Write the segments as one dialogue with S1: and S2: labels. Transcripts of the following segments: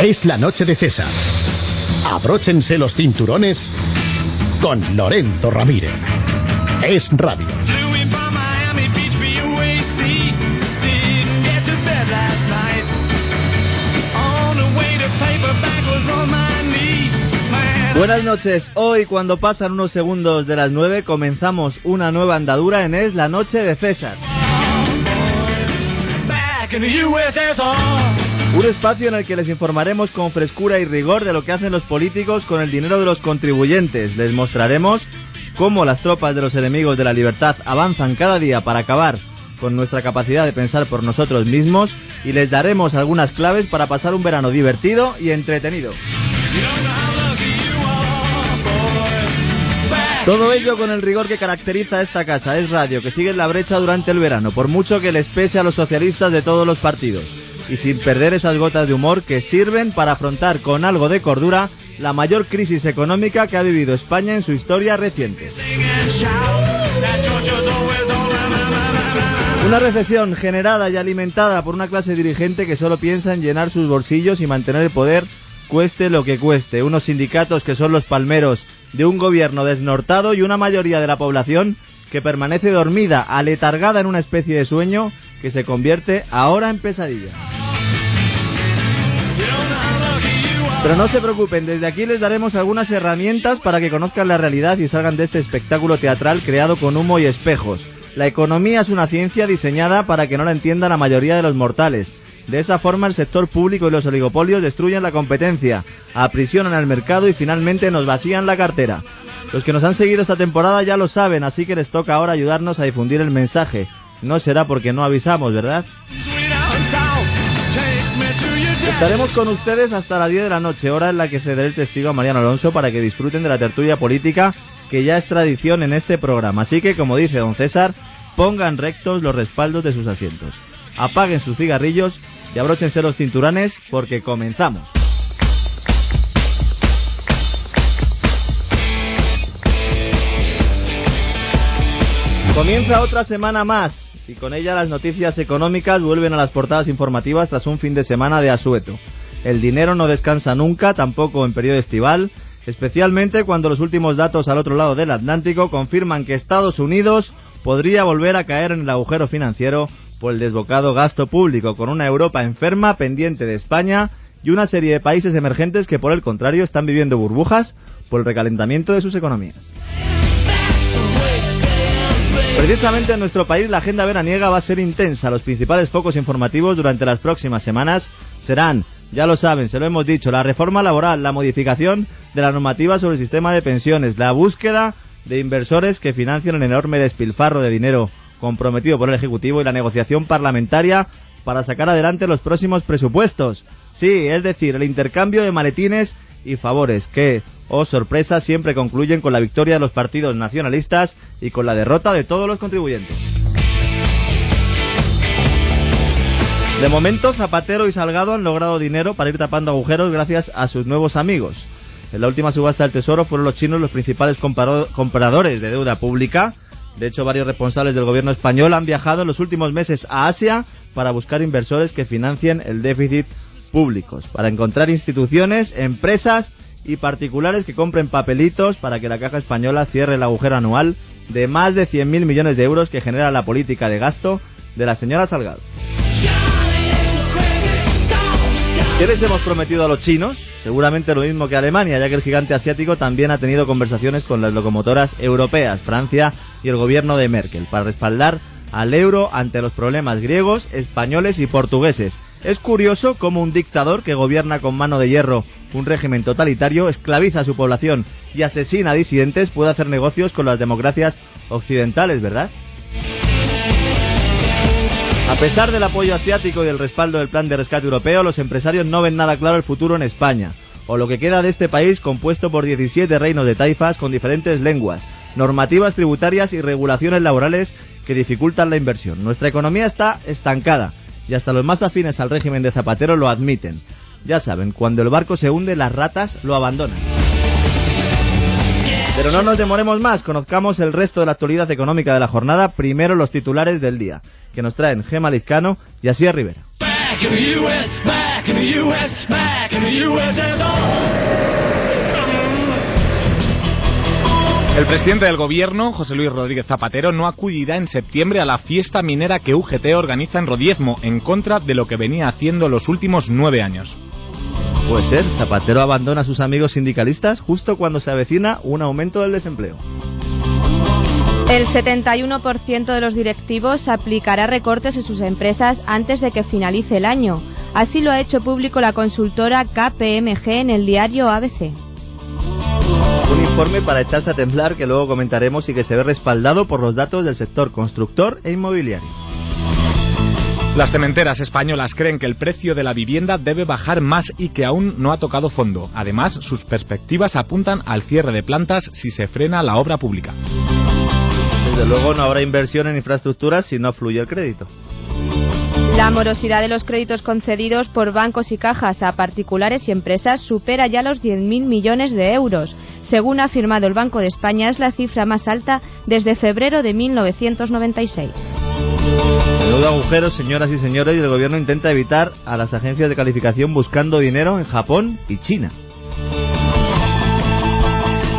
S1: Es la noche de César. Abróchense los cinturones con Lorenzo Ramírez. Es radio.
S2: Buenas noches. Hoy, cuando pasan unos segundos de las 9, comenzamos una nueva andadura en Es la Noche de César. Un espacio en el que les informaremos con frescura y rigor de lo que hacen los políticos con el dinero de los contribuyentes. Les mostraremos cómo las tropas de los enemigos de la libertad avanzan cada día para acabar con nuestra capacidad de pensar por nosotros mismos y les daremos algunas claves para pasar un verano divertido y entretenido. Todo ello con el rigor que caracteriza a esta casa. Es radio que sigue en la brecha durante el verano, por mucho que les pese a los socialistas de todos los partidos. Y sin perder esas gotas de humor que sirven para afrontar con algo de cordura la mayor crisis económica que ha vivido España en su historia reciente. Una recesión generada y alimentada por una clase dirigente que solo piensa en llenar sus bolsillos y mantener el poder cueste lo que cueste. Unos sindicatos que son los palmeros de un gobierno desnortado y una mayoría de la población que permanece dormida, aletargada en una especie de sueño que se convierte ahora en pesadilla. Pero no se preocupen, desde aquí les daremos algunas herramientas para que conozcan la realidad y salgan de este espectáculo teatral creado con humo y espejos. La economía es una ciencia diseñada para que no la entienda la mayoría de los mortales. De esa forma el sector público y los oligopolios destruyen la competencia, aprisionan el mercado y finalmente nos vacían la cartera. Los que nos han seguido esta temporada ya lo saben, así que les toca ahora ayudarnos a difundir el mensaje. No será porque no avisamos, ¿verdad? Estaremos con ustedes hasta las 10 de la noche, hora en la que cederé el testigo a Mariano Alonso para que disfruten de la tertulia política que ya es tradición en este programa. Así que, como dice don César, pongan rectos los respaldos de sus asientos. Apaguen sus cigarrillos y abróchense los cinturones porque comenzamos. Comienza otra semana más y con ella las noticias económicas vuelven a las portadas informativas tras un fin de semana de asueto. El dinero no descansa nunca, tampoco en periodo estival, especialmente cuando los últimos datos al otro lado del Atlántico confirman que Estados Unidos podría volver a caer en el agujero financiero por el desbocado gasto público, con una Europa enferma pendiente de España y una serie de países emergentes que por el contrario están viviendo burbujas por el recalentamiento de sus economías. Precisamente en nuestro país la agenda veraniega va a ser intensa. Los principales focos informativos durante las próximas semanas serán, ya lo saben, se lo hemos dicho, la reforma laboral, la modificación de la normativa sobre el sistema de pensiones, la búsqueda de inversores que financien el enorme despilfarro de dinero comprometido por el Ejecutivo y la negociación parlamentaria para sacar adelante los próximos presupuestos. Sí, es decir, el intercambio de maletines y favores que, oh sorpresa, siempre concluyen con la victoria de los partidos nacionalistas y con la derrota de todos los contribuyentes. De momento, Zapatero y Salgado han logrado dinero para ir tapando agujeros gracias a sus nuevos amigos. En la última subasta del Tesoro fueron los chinos los principales compradores de deuda pública, de hecho, varios responsables del gobierno español han viajado en los últimos meses a Asia para buscar inversores que financien el déficit públicos, para encontrar instituciones, empresas y particulares que compren papelitos para que la caja española cierre el agujero anual de más de 100.000 millones de euros que genera la política de gasto de la señora Salgado. ¿Qué les hemos prometido a los chinos? Seguramente lo mismo que Alemania, ya que el gigante asiático también ha tenido conversaciones con las locomotoras europeas, Francia y el gobierno de Merkel, para respaldar al euro ante los problemas griegos, españoles y portugueses. Es curioso cómo un dictador que gobierna con mano de hierro un régimen totalitario, esclaviza a su población y asesina a disidentes puede hacer negocios con las democracias occidentales, ¿verdad? A pesar del apoyo asiático y del respaldo del plan de rescate europeo, los empresarios no ven nada claro el futuro en España, o lo que queda de este país compuesto por 17 reinos de taifas con diferentes lenguas, normativas tributarias y regulaciones laborales que dificultan la inversión. Nuestra economía está estancada y hasta los más afines al régimen de Zapatero lo admiten. Ya saben, cuando el barco se hunde, las ratas lo abandonan. Pero no nos demoremos más, conozcamos el resto de la actualidad económica de la jornada, primero los titulares del día, que nos traen Gema Lizcano y Asía Rivera.
S3: El presidente del gobierno, José Luis Rodríguez Zapatero, no acudirá en septiembre a la fiesta minera que UGT organiza en Rodiezmo, en contra de lo que venía haciendo los últimos nueve años.
S2: Puede ser, Zapatero abandona a sus amigos sindicalistas justo cuando se avecina un aumento del desempleo.
S4: El 71% de los directivos aplicará recortes en sus empresas antes de que finalice el año. Así lo ha hecho público la consultora KPMG en el diario ABC.
S2: Un informe para echarse a temblar que luego comentaremos y que se ve respaldado por los datos del sector constructor e inmobiliario.
S3: Las cementeras españolas creen que el precio de la vivienda debe bajar más y que aún no ha tocado fondo. Además, sus perspectivas apuntan al cierre de plantas si se frena la obra pública.
S2: Desde luego no habrá inversión en infraestructuras si no fluye el crédito.
S4: La morosidad de los créditos concedidos por bancos y cajas a particulares y empresas supera ya los 10.000 millones de euros. Según ha afirmado el Banco de España, es la cifra más alta desde febrero de 1996.
S2: Menudo agujero, señoras y señores, y el gobierno intenta evitar a las agencias de calificación buscando dinero en Japón y China.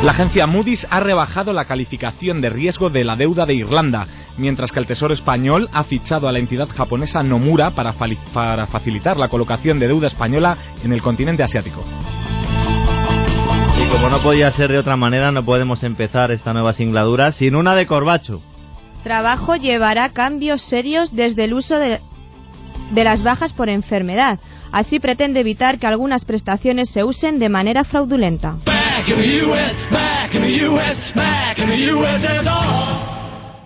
S3: La agencia Moody's ha rebajado la calificación de riesgo de la deuda de Irlanda, mientras que el Tesoro español ha fichado a la entidad japonesa Nomura para, para facilitar la colocación de deuda española en el continente asiático.
S2: Y como no podía ser de otra manera, no podemos empezar esta nueva singladura sin una de Corbacho.
S4: Trabajo llevará cambios serios desde el uso de, de las bajas por enfermedad. Así pretende evitar que algunas prestaciones se usen de manera fraudulenta.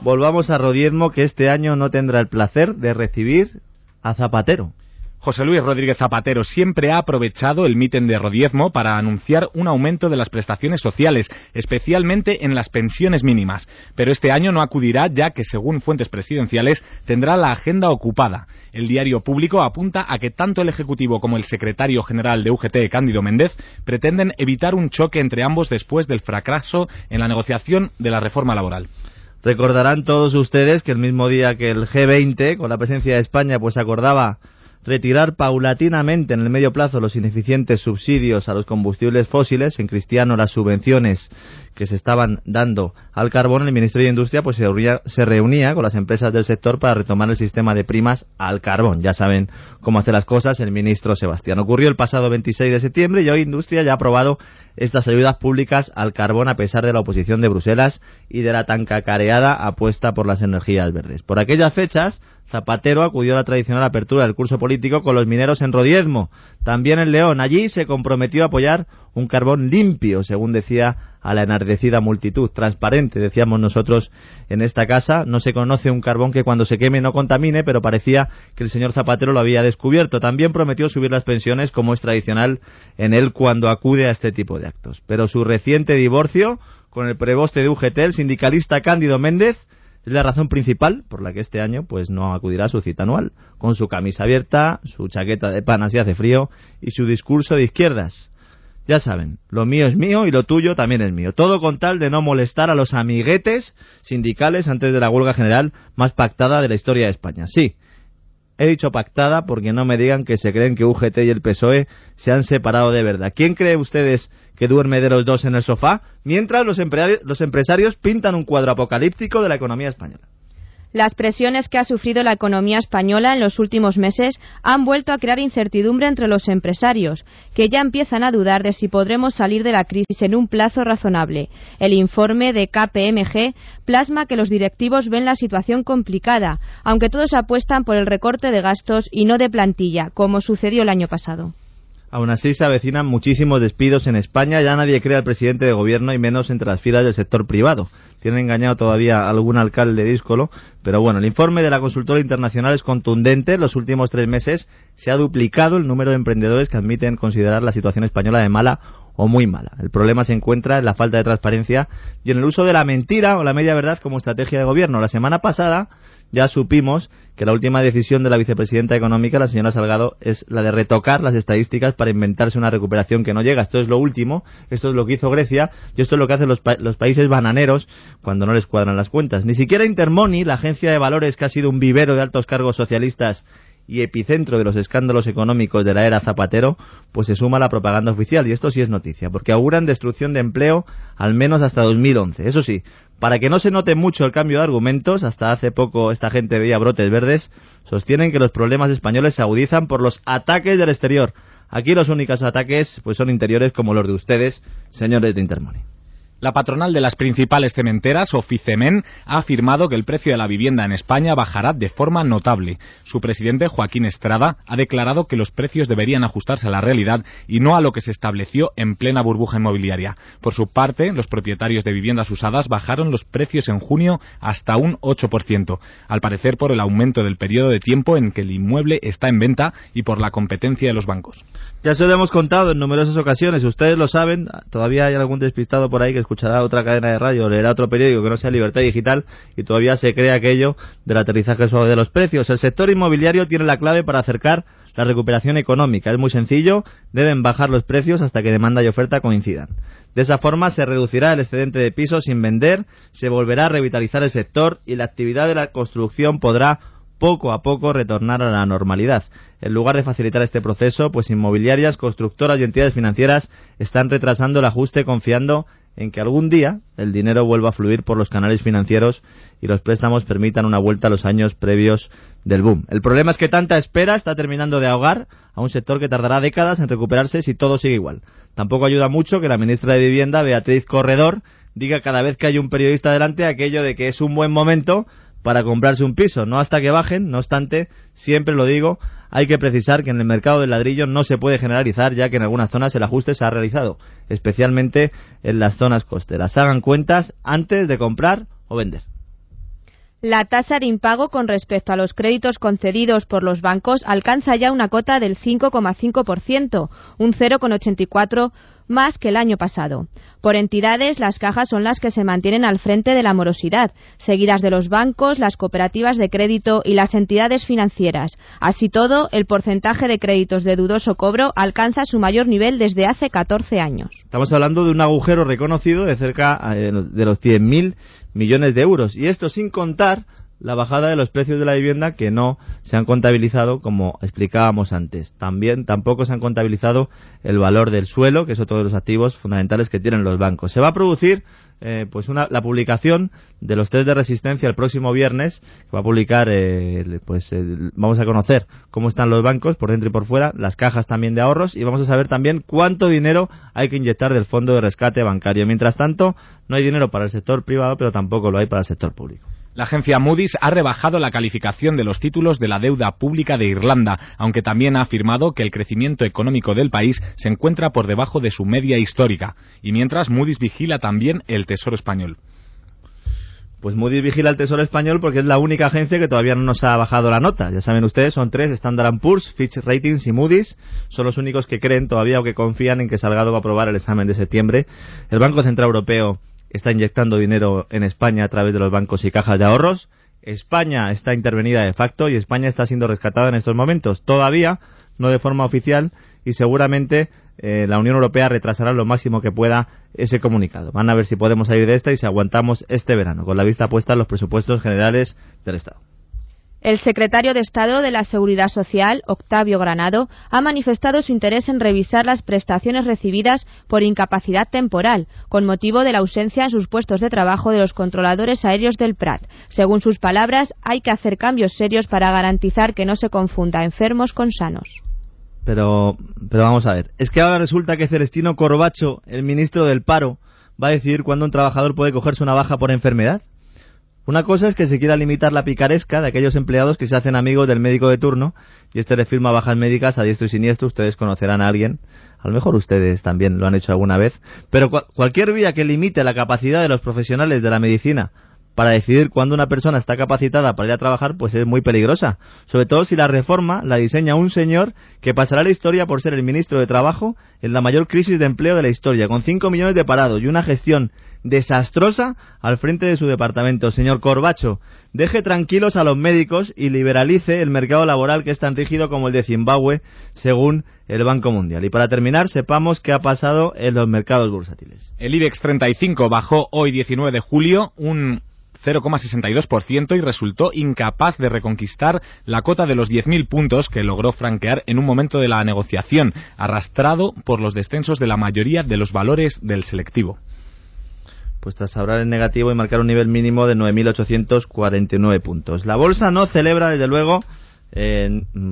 S2: Volvamos a Rodiezmo que este año no tendrá el placer de recibir a Zapatero.
S3: José Luis Rodríguez Zapatero siempre ha aprovechado el míten de Rodiezmo para anunciar un aumento de las prestaciones sociales, especialmente en las pensiones mínimas. Pero este año no acudirá ya que, según fuentes presidenciales, tendrá la agenda ocupada. El diario público apunta a que tanto el Ejecutivo como el secretario general de UGT, Cándido Méndez, pretenden evitar un choque entre ambos después del fracaso en la negociación de la reforma laboral.
S2: Recordarán todos ustedes que el mismo día que el G20, con la presencia de España, pues acordaba retirar paulatinamente en el medio plazo los ineficientes subsidios a los combustibles fósiles, en cristiano las subvenciones que se estaban dando al carbón, el Ministerio de Industria pues se reunía, se reunía, con las empresas del sector para retomar el sistema de primas al carbón. Ya saben cómo hace las cosas el ministro Sebastián. Ocurrió el pasado 26 de septiembre y hoy Industria ya ha aprobado estas ayudas públicas al carbón a pesar de la oposición de Bruselas y de la tan cacareada apuesta por las energías verdes. Por aquellas fechas, Zapatero acudió a la tradicional apertura del curso político con los mineros en Rodiezmo, también en León. Allí se comprometió a apoyar un carbón limpio, según decía a la enardecida multitud, transparente, decíamos nosotros en esta casa. No se conoce un carbón que cuando se queme no contamine, pero parecía que el señor Zapatero lo había descubierto. También prometió subir las pensiones, como es tradicional en él cuando acude a este tipo de actos. Pero su reciente divorcio con el preboste de UGT, el sindicalista Cándido Méndez, es la razón principal por la que este año pues no acudirá a su cita anual, con su camisa abierta, su chaqueta de pana si hace frío y su discurso de izquierdas. Ya saben, lo mío es mío y lo tuyo también es mío. Todo con tal de no molestar a los amiguetes sindicales antes de la huelga general más pactada de la historia de España. Sí, he dicho pactada porque no me digan que se creen que UGT y el PSOE se han separado de verdad. ¿Quién cree ustedes que duerme de los dos en el sofá? Mientras los, empresarios pintan un cuadro apocalíptico de la economía española.
S4: Las presiones que ha sufrido la economía española en los últimos meses han vuelto a crear incertidumbre entre los empresarios, que ya empiezan a dudar de si podremos salir de la crisis en un plazo razonable. El informe de KPMG plasma que los directivos ven la situación complicada, aunque todos apuestan por el recorte de gastos y no de plantilla, como sucedió el año pasado.
S2: Aún así se avecinan muchísimos despidos en España, ya nadie cree al presidente de gobierno y menos entre las filas del sector privado. Tienen engañado todavía algún alcalde díscolo, pero bueno, el informe de la consultora internacional es contundente. En los últimos tres meses se ha duplicado el número de emprendedores que admiten considerar la situación española de mala o muy mala. El problema se encuentra en la falta de transparencia y en el uso de la mentira o la media verdad como estrategia de gobierno. La semana pasada ya supimos que la última decisión de la vicepresidenta económica, la señora Salgado, es la de retocar las estadísticas para inventarse una recuperación que no llega. Esto es lo último, esto es lo que hizo Grecia y esto es lo que hacen los, los países bananeros cuando no les cuadran las cuentas. Ni siquiera Intermoni, la agencia de valores que ha sido un vivero de altos cargos socialistas y epicentro de los escándalos económicos de la era Zapatero, pues se suma la propaganda oficial. Y esto sí es noticia, porque auguran destrucción de empleo al menos hasta 2011. Eso sí, para que no se note mucho el cambio de argumentos, hasta hace poco esta gente veía brotes verdes, sostienen que los problemas españoles se agudizan por los ataques del exterior. Aquí los únicos ataques pues son interiores como los de ustedes, señores de Intermoney.
S3: La patronal de las principales cementeras, Oficemen, ha afirmado que el precio de la vivienda en España bajará de forma notable. Su presidente, Joaquín Estrada, ha declarado que los precios deberían ajustarse a la realidad y no a lo que se estableció en plena burbuja inmobiliaria. Por su parte, los propietarios de viviendas usadas bajaron los precios en junio hasta un 8%, al parecer por el aumento del periodo de tiempo en que el inmueble está en venta y por la competencia de los bancos.
S2: Ya se lo hemos contado en numerosas ocasiones, ustedes lo saben, todavía hay algún despistado por ahí que escuchará otra cadena de radio, leerá otro periódico que no sea Libertad Digital y todavía se cree aquello del aterrizaje suave de los precios. El sector inmobiliario tiene la clave para acercar la recuperación económica. Es muy sencillo, deben bajar los precios hasta que demanda y oferta coincidan. De esa forma se reducirá el excedente de pisos sin vender, se volverá a revitalizar el sector y la actividad de la construcción podrá poco a poco retornar a la normalidad. En lugar de facilitar este proceso, pues inmobiliarias, constructoras y entidades financieras están retrasando el ajuste confiando en que algún día el dinero vuelva a fluir por los canales financieros y los préstamos permitan una vuelta a los años previos del boom. El problema es que tanta espera está terminando de ahogar a un sector que tardará décadas en recuperarse si todo sigue igual. Tampoco ayuda mucho que la ministra de Vivienda, Beatriz Corredor, diga cada vez que hay un periodista delante aquello de que es un buen momento para comprarse un piso, no hasta que bajen, no obstante, siempre lo digo, hay que precisar que en el mercado del ladrillo no se puede generalizar ya que en algunas zonas el ajuste se ha realizado, especialmente en las zonas costeras. Hagan cuentas antes de comprar o vender.
S4: La tasa de impago con respecto a los créditos concedidos por los bancos alcanza ya una cota del 5,5%, un 0,84 más que el año pasado. Por entidades, las cajas son las que se mantienen al frente de la morosidad, seguidas de los bancos, las cooperativas de crédito y las entidades financieras. Así todo, el porcentaje de créditos de dudoso cobro alcanza su mayor nivel desde hace 14 años.
S2: Estamos hablando de un agujero reconocido de cerca eh, de los 100.000 millones de euros. Y esto sin contar la bajada de los precios de la vivienda que no se han contabilizado como explicábamos antes. También tampoco se han contabilizado el valor del suelo, que es otro de los activos fundamentales que tienen los bancos. Se va a producir eh, pues una, la publicación de los test de resistencia el próximo viernes, que va a publicar, eh, pues vamos a conocer cómo están los bancos por dentro y por fuera, las cajas también de ahorros y vamos a saber también cuánto dinero hay que inyectar del fondo de rescate bancario. Mientras tanto, no hay dinero para el sector privado, pero tampoco lo hay para el sector público.
S3: La agencia Moody's ha rebajado la calificación de los títulos de la deuda pública de Irlanda, aunque también ha afirmado que el crecimiento económico del país se encuentra por debajo de su media histórica. Y mientras Moody's vigila también el Tesoro español.
S2: Pues Moody's vigila el Tesoro español porque es la única agencia que todavía no nos ha bajado la nota. Ya saben ustedes, son tres, Standard Poor's, Fitch Ratings y Moody's. Son los únicos que creen todavía o que confían en que Salgado va a aprobar el examen de septiembre. El Banco Central Europeo está inyectando dinero en España a través de los bancos y cajas de ahorros. España está intervenida de facto y España está siendo rescatada en estos momentos. Todavía no de forma oficial y seguramente eh, la Unión Europea retrasará lo máximo que pueda ese comunicado. Van a ver si podemos salir de esta y si aguantamos este verano, con la vista puesta en los presupuestos generales del Estado.
S4: El secretario de Estado de la Seguridad Social, Octavio Granado, ha manifestado su interés en revisar las prestaciones recibidas por incapacidad temporal, con motivo de la ausencia en sus puestos de trabajo de los controladores aéreos del Prat. Según sus palabras, hay que hacer cambios serios para garantizar que no se confunda enfermos con sanos.
S2: Pero, pero vamos a ver, es que ahora resulta que Celestino Corbacho, el ministro del Paro, va a decidir cuándo un trabajador puede cogerse una baja por enfermedad. Una cosa es que se quiera limitar la picaresca de aquellos empleados que se hacen amigos del médico de turno y este le firma bajas médicas a diestro y siniestro. Ustedes conocerán a alguien, a lo mejor ustedes también lo han hecho alguna vez, pero cualquier vía que limite la capacidad de los profesionales de la medicina para decidir cuándo una persona está capacitada para ir a trabajar, pues es muy peligrosa. Sobre todo si la reforma la diseña un señor que pasará la historia por ser el ministro de Trabajo en la mayor crisis de empleo de la historia, con 5 millones de parados y una gestión desastrosa al frente de su departamento. Señor Corbacho, deje tranquilos a los médicos y liberalice el mercado laboral que es tan rígido como el de Zimbabue, según el Banco Mundial. Y para terminar, sepamos qué ha pasado en los mercados bursátiles.
S3: El IBEX 35 bajó hoy 19 de julio un 0,62% y resultó incapaz de reconquistar la cota de los 10.000 puntos que logró franquear en un momento de la negociación, arrastrado por los descensos de la mayoría de los valores del selectivo
S2: pues tras hablar en negativo y marcar un nivel mínimo de 9.849 puntos. La bolsa no celebra, desde luego,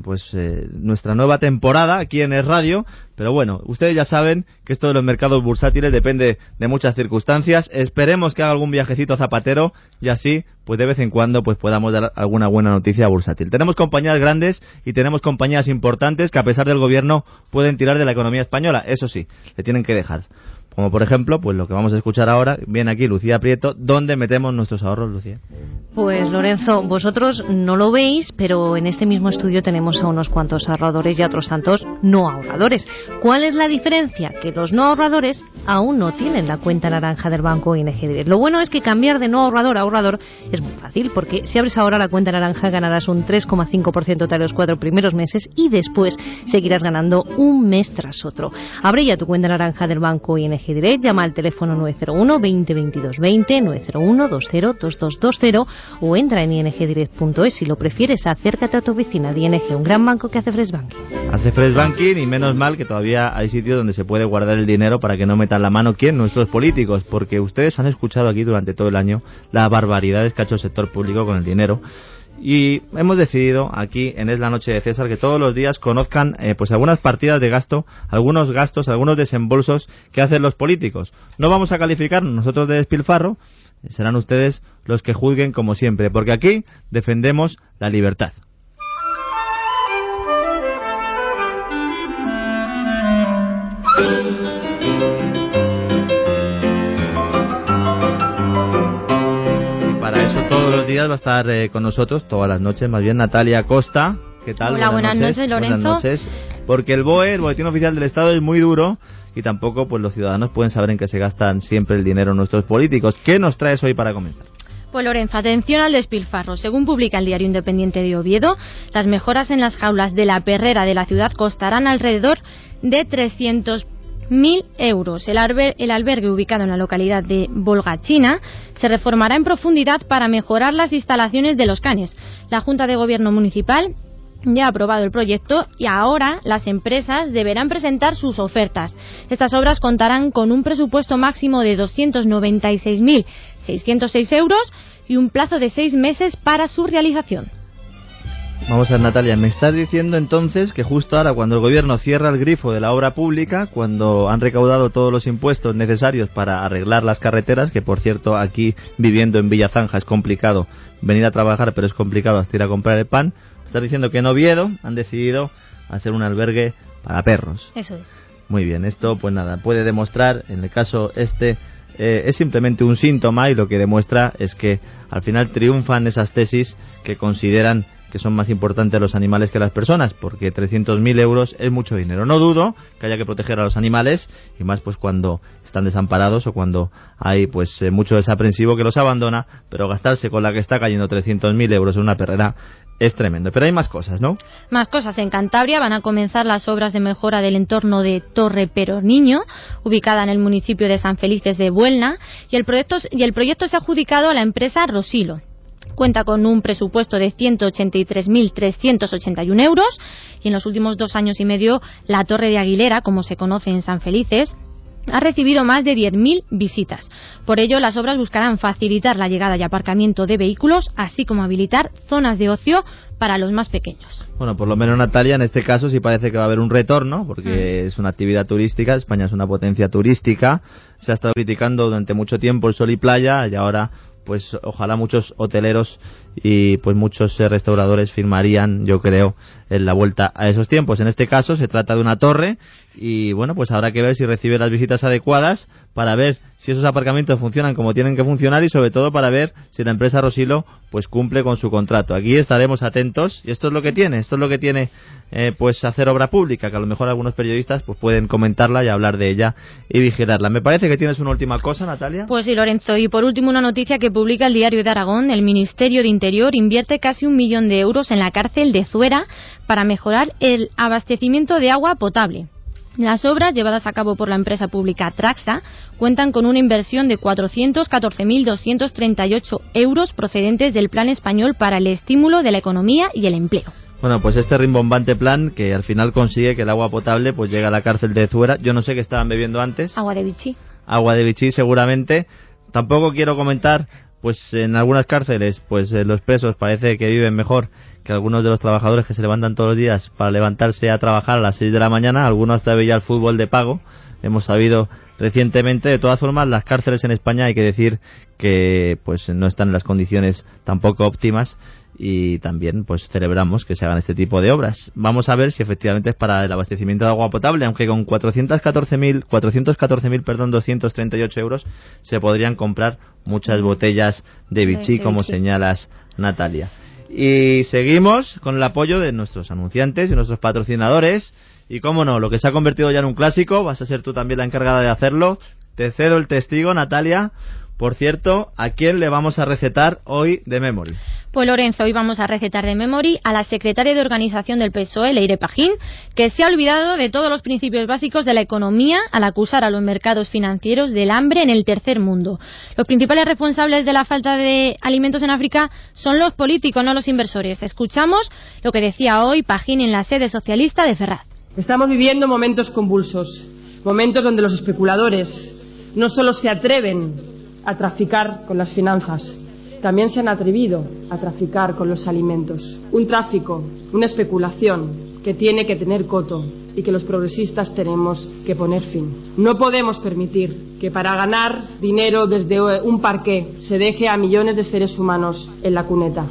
S2: pues eh, nuestra nueva temporada aquí en el radio, pero bueno, ustedes ya saben que esto de los mercados bursátiles depende de muchas circunstancias. Esperemos que haga algún viajecito zapatero y así, pues de vez en cuando, pues podamos dar alguna buena noticia bursátil. Tenemos compañías grandes y tenemos compañías importantes que a pesar del gobierno pueden tirar de la economía española. Eso sí, le tienen que dejar. Como por ejemplo, pues lo que vamos a escuchar ahora, viene aquí Lucía Prieto, ¿dónde metemos nuestros ahorros, Lucía?
S5: Pues Lorenzo, vosotros no lo veis, pero en este mismo estudio tenemos a unos cuantos ahorradores y a otros tantos no ahorradores. ¿Cuál es la diferencia? Que los no ahorradores aún no tienen la cuenta naranja del banco ING Direct. Lo bueno es que cambiar de no ahorrador a ahorrador es muy fácil, porque si abres ahora la cuenta naranja ganarás un 3,5% tras los cuatro primeros meses y después seguirás ganando un mes tras otro. Abre ya tu cuenta naranja del banco ING Direct, llama al teléfono 901 20 22 20, 901 20 2220 o entra en ingdirect.es. Si lo prefieres, acércate a tu oficina de ING, un gran banco que hace Fresh Banking.
S2: Hace Fresh Banking y menos mal que todavía hay sitios donde se puede guardar el dinero para que no metan la mano. ¿Quién? Nuestros políticos, porque ustedes han escuchado aquí durante todo el año las barbaridades que ha hecho el sector público con el dinero y hemos decidido aquí en Es la Noche de César que todos los días conozcan eh, pues algunas partidas de gasto, algunos gastos, algunos desembolsos que hacen los políticos. No vamos a calificar nosotros de despilfarro, serán ustedes los que juzguen como siempre, porque aquí defendemos la libertad. Días va a estar eh, con nosotros, todas las noches, más bien Natalia Costa. ¿Qué tal?
S6: Hola, buenas, noches, Lorenzo.
S2: Buenas noches. Porque el BOE, el Boletín Oficial del Estado, es muy duro y tampoco pues los ciudadanos pueden saber en qué se gastan siempre el dinero nuestros políticos. ¿Qué nos traes hoy para comenzar?
S6: Pues Lorenzo, atención al despilfarro. Según publica el diario Independiente de Oviedo, las mejoras en las jaulas de la perrera de la ciudad costarán alrededor de 300 mil euros. El, albergue ubicado en la localidad de Volgachina se reformará en profundidad para mejorar las instalaciones de los canes. La Junta de Gobierno Municipal ya ha aprobado el proyecto y ahora las empresas deberán presentar sus ofertas. Estas obras contarán con un presupuesto máximo de 296.606 euros y un plazo de seis meses para su realización.
S2: Vamos a ver, Natalia, me estás diciendo entonces que justo ahora, cuando el gobierno cierra el grifo de la obra pública, cuando han recaudado todos los impuestos necesarios para arreglar las carreteras, que por cierto aquí viviendo en Villazanja es complicado venir a trabajar, pero es complicado hasta ir a comprar el pan, me estás diciendo que en Oviedo han decidido hacer un albergue para perros.
S6: Eso es.
S2: Muy bien, esto pues nada, puede demostrar, en el caso este, eh, es simplemente un síntoma y lo que demuestra es que al final triunfan esas tesis que consideran que son más importantes los animales que las personas, porque 300.000 euros es mucho dinero. No dudo que haya que proteger a los animales, y más pues cuando están desamparados o cuando hay pues eh, mucho desaprensivo que los abandona, pero gastarse con la que está cayendo 300.000 euros en una perrera es tremendo. Pero hay más cosas, ¿no?
S6: Más cosas. En Cantabria van a comenzar las obras de mejora del entorno de Torre Peroniño, ubicada en el municipio de San Felices de Buelna, y el proyecto, y el proyecto se ha adjudicado a la empresa Rosilo cuenta con un presupuesto de 183.381 euros y en los últimos dos años y medio la Torre de Aguilera, como se conoce en San Felices, ha recibido más de 10.000 visitas. Por ello, las obras buscarán facilitar la llegada y aparcamiento de vehículos, así como habilitar zonas de ocio para los más pequeños.
S2: Bueno, por lo menos Natalia, en este caso sí parece que va a haber un retorno, porque mm. es una actividad turística, España es una potencia turística, se ha estado criticando durante mucho tiempo el sol y playa, y ahora pues ojalá muchos hoteleros y pues muchos eh, restauradores firmarían, yo creo, en la vuelta a esos tiempos. En este caso se trata de una torre y bueno, pues habrá que ver si recibe las visitas adecuadas para ver si esos aparcamientos funcionan como tienen que funcionar y sobre todo para ver si la empresa Rosilo pues cumple con su contrato. Aquí estaremos atentos y esto es lo que tiene, esto es lo que tiene eh, pues hacer obra pública, que a lo mejor algunos periodistas pues pueden comentarla y hablar de ella y vigilarla. Me parece que tienes una última cosa, Natalia.
S6: Pues sí, Lorenzo, y por último una noticia que publica el diario de Aragón, el Ministerio de Interior invierte casi un millón de euros en la cárcel de Zuera para mejorar el abastecimiento de agua potable. Las obras, llevadas a cabo por la empresa pública Traxa, cuentan con una inversión de 414.238 euros procedentes del Plan Español para el Estímulo de la Economía y el Empleo.
S2: Bueno, pues este rimbombante plan que al final consigue que el agua potable pues llegue a la cárcel de Zuera. Yo no sé qué estaban bebiendo antes.
S6: Agua de Vichy.
S2: Agua de Vichy seguramente. Tampoco quiero comentar pues en algunas cárceles pues eh, los presos parece que viven mejor que algunos de los trabajadores que se levantan todos los días para levantarse a trabajar a las 6 de la mañana, algunos hasta veía el fútbol de pago, hemos sabido recientemente, de todas formas las cárceles en España hay que decir que pues no están en las condiciones tampoco óptimas y también pues celebramos que se hagan este tipo de obras. Vamos a ver si efectivamente es para el abastecimiento de agua potable, aunque con 414.000 414.000 perdón 238 euros se podrían comprar muchas botellas de Vichy como señalas Natalia. Y seguimos con el apoyo de nuestros anunciantes y nuestros patrocinadores. Y cómo no, lo que se ha convertido ya en un clásico, vas a ser tú también la encargada de hacerlo. Te cedo el testigo, Natalia. Por cierto, ¿a quién le vamos a recetar hoy de Memory?
S6: Pues Lorenzo, hoy vamos a recetar de Memory a la secretaria de organización del PSOE, Leire Pajín, que se ha olvidado de todos los principios básicos de la economía al acusar a los mercados financieros del hambre en el tercer mundo. Los principales responsables de la falta de alimentos en África son los políticos, no los inversores. Escuchamos lo que decía hoy Pajín en la sede socialista de Ferraz.
S7: Estamos viviendo momentos convulsos, momentos donde los especuladores no solo se atreven a traficar con las finanzas. También se han atrevido a traficar con los alimentos. Un tráfico, una especulación que tiene que tener coto y que los progresistas tenemos que poner fin. No podemos permitir que para ganar dinero desde un parqué se deje a millones de seres humanos en la cuneta.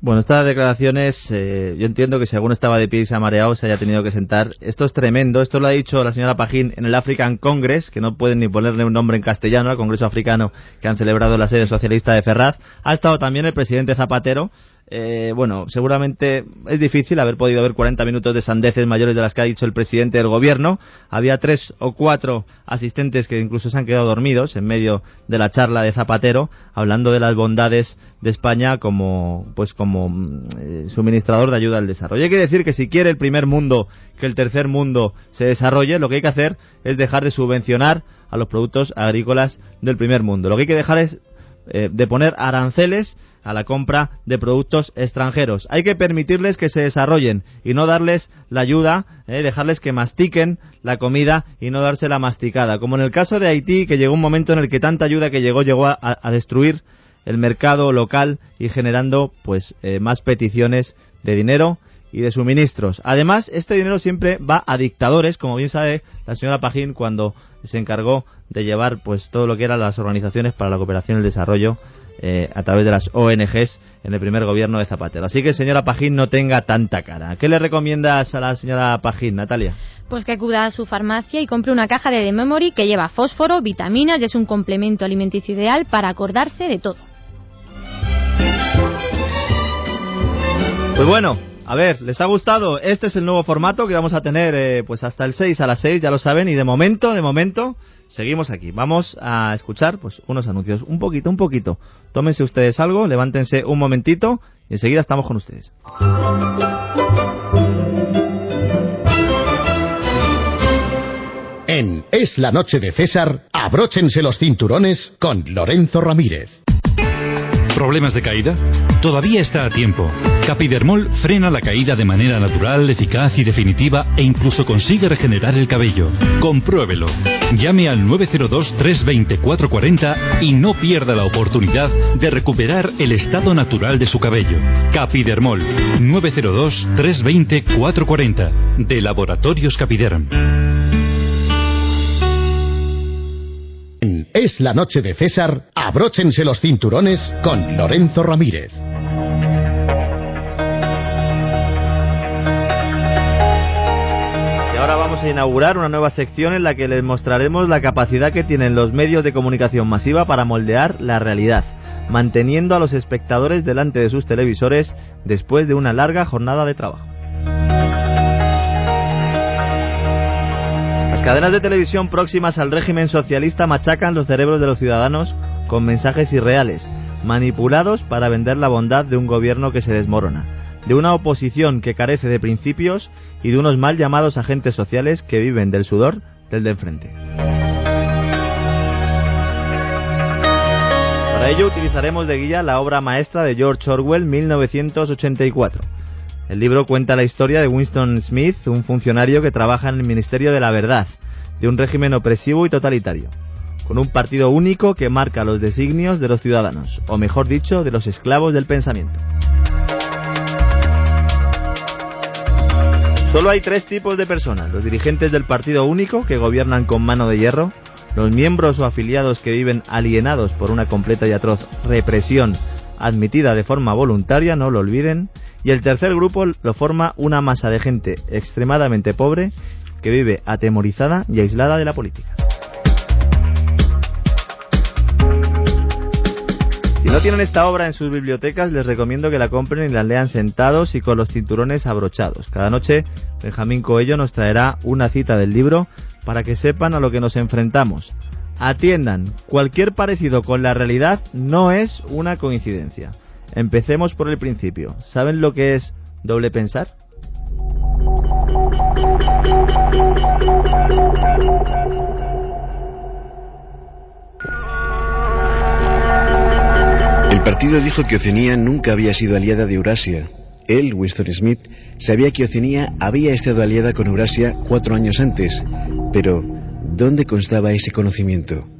S2: Bueno, estas declaraciones, eh, yo entiendo que si alguno estaba de pie y se ha mareado, se haya tenido que sentar. Esto es tremendo. Esto lo ha dicho la señora Pajín en el African Congress, que no pueden ni ponerle un nombre en castellano al Congreso Africano que han celebrado la sede socialista de Ferraz. Ha estado también el presidente Zapatero, eh, bueno, seguramente es difícil haber podido ver 40 minutos de sandeces mayores de las que ha dicho el presidente del gobierno. Había tres o cuatro asistentes que incluso se han quedado dormidos en medio de la charla de Zapatero, hablando de las bondades de España como, pues como mm, eh, suministrador de ayuda al desarrollo. Hay que decir que si quiere el primer mundo que el tercer mundo se desarrolle, lo que hay que hacer es dejar de subvencionar a los productos agrícolas del primer mundo. Lo que hay que dejar es eh, de poner aranceles a la compra de productos extranjeros. Hay que permitirles que se desarrollen y no darles la ayuda, eh, dejarles que mastiquen la comida y no dársela masticada. Como en el caso de Haití, que llegó un momento en el que tanta ayuda que llegó llegó a, destruir el mercado local y generando pues eh, más peticiones de dinero y de suministros. Además, este dinero siempre va a dictadores, como bien sabe la señora Pajín cuando se encargó de llevar pues todo lo que eran las organizaciones para la cooperación y el desarrollo eh, a través de las ONGs en el primer gobierno de Zapatero. Así que, señora Pajín, no tenga tanta cara. ¿Qué le recomiendas a la señora Pajín, Natalia?
S6: Pues que acuda a su farmacia y compre una caja de The Memory que lleva fósforo, vitaminas y es un complemento alimenticio ideal para acordarse de todo.
S2: Pues bueno, a ver, ¿les ha gustado? Este es el nuevo formato que vamos a tener eh, pues hasta el 6 a las 6, ya lo saben, y de momento, de momento, seguimos aquí. Vamos a escuchar pues unos anuncios, un poquito, un poquito. Tómense ustedes algo, levántense un momentito y enseguida estamos con ustedes.
S1: En Es la noche de César, abróchense los cinturones con Lorenzo Ramírez.
S8: ¿Problemas de caída? Todavía está a tiempo. Capidermol frena la caída de manera natural, eficaz y definitiva e incluso consigue regenerar el cabello. Compruébelo. Llame al 902-320-440 y no pierda la oportunidad de recuperar el estado natural de su cabello. Capidermol 902-320-440 de Laboratorios Capiderm.
S1: Es la noche de César, abróchense los cinturones con Lorenzo Ramírez.
S2: Y ahora vamos a inaugurar una nueva sección en la que les mostraremos la capacidad que tienen los medios de comunicación masiva para moldear la realidad, manteniendo a los espectadores delante de sus televisores después de una larga jornada de trabajo. Cadenas de televisión próximas al régimen socialista machacan los cerebros de los ciudadanos con mensajes irreales, manipulados para vender la bondad de un gobierno que se desmorona. de una oposición que carece de principios y de unos mal llamados agentes sociales que viven del sudor del de enfrente. Para ello utilizaremos de guía la obra maestra de George Orwell 1984. El libro cuenta la historia de Winston Smith, un funcionario que trabaja en el Ministerio de la Verdad, de un régimen opresivo y totalitario, con un partido único que marca los designios de los ciudadanos, o mejor dicho, de los esclavos del pensamiento. Solo hay tres tipos de personas, los dirigentes del partido único que gobiernan con mano de hierro, los miembros o afiliados que viven alienados por una completa y atroz represión admitida de forma voluntaria, no lo olviden, y el tercer grupo lo forma una masa de gente extremadamente pobre que vive atemorizada y aislada de la política. Si no tienen esta obra en sus bibliotecas, les recomiendo que la compren y la lean sentados y con los cinturones abrochados. Cada noche, Benjamín Coello nos traerá una cita del libro para que sepan a lo que nos enfrentamos. Atiendan, cualquier parecido con la realidad no es una coincidencia. Empecemos por el principio. ¿Saben lo que es doble pensar?
S9: El partido dijo que Oceanía nunca había sido aliada de Eurasia. Él, Winston Smith, sabía que Oceanía había estado aliada con Eurasia cuatro años antes, pero ¿dónde constaba ese conocimiento?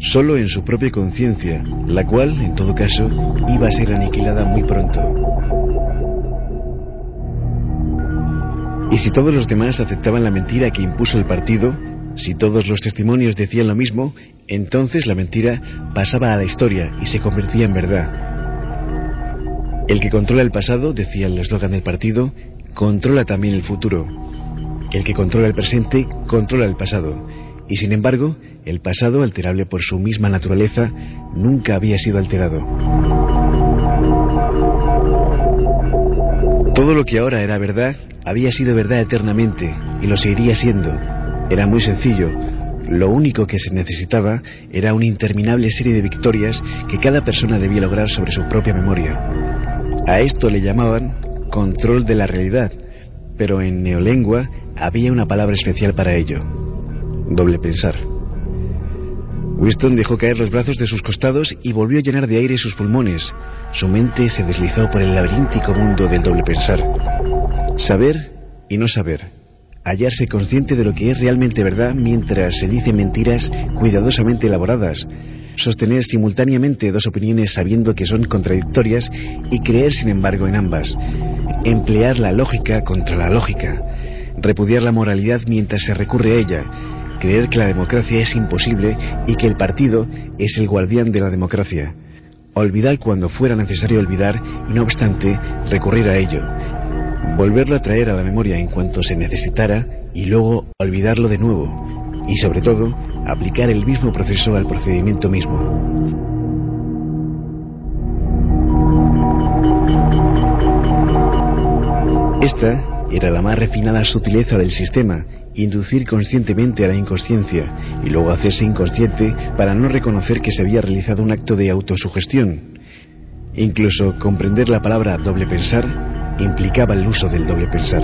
S9: Solo en su propia conciencia, la cual, en todo caso, iba a ser aniquilada muy pronto. Y si todos los demás aceptaban la mentira que impuso el partido, si todos los testimonios decían lo mismo, entonces la mentira pasaba a la historia y se convertía en verdad. El que controla el pasado, decía el eslogan del partido, controla también el futuro. El que controla el presente, controla el pasado. Y sin embargo, el pasado, alterable por su misma naturaleza, nunca había sido alterado. Todo lo que ahora era verdad había sido verdad eternamente y lo seguiría siendo. Era muy sencillo. Lo único que se necesitaba era una interminable serie de victorias que cada persona debía lograr sobre su propia memoria. A esto le llamaban control de la realidad, pero en neolengua había una palabra especial para ello. Doble pensar. Winston dejó caer los brazos de sus costados y volvió a llenar de aire sus pulmones. Su mente se deslizó por el laberíntico mundo del doble pensar. Saber y no saber hallarse consciente de lo que es realmente verdad mientras se dicen mentiras cuidadosamente elaboradas, sostener simultáneamente dos opiniones sabiendo que son contradictorias y creer sin embargo en ambas, emplear la lógica contra la lógica, repudiar la moralidad mientras se recurre a ella, creer que la democracia es imposible y que el partido es el guardián de la democracia, olvidar cuando fuera necesario olvidar y no obstante recurrir a ello, volverlo a traer a la memoria en cuanto se necesitara y luego olvidarlo de nuevo. Y sobre todo aplicar el mismo proceso al procedimiento mismo. Esta era la más refinada sutileza del sistema, inducir conscientemente a la inconsciencia y luego hacerse inconsciente para no reconocer que se había realizado un acto de autosugestión. Incluso comprender la palabra doble pensar implicaba el uso del doble pensar.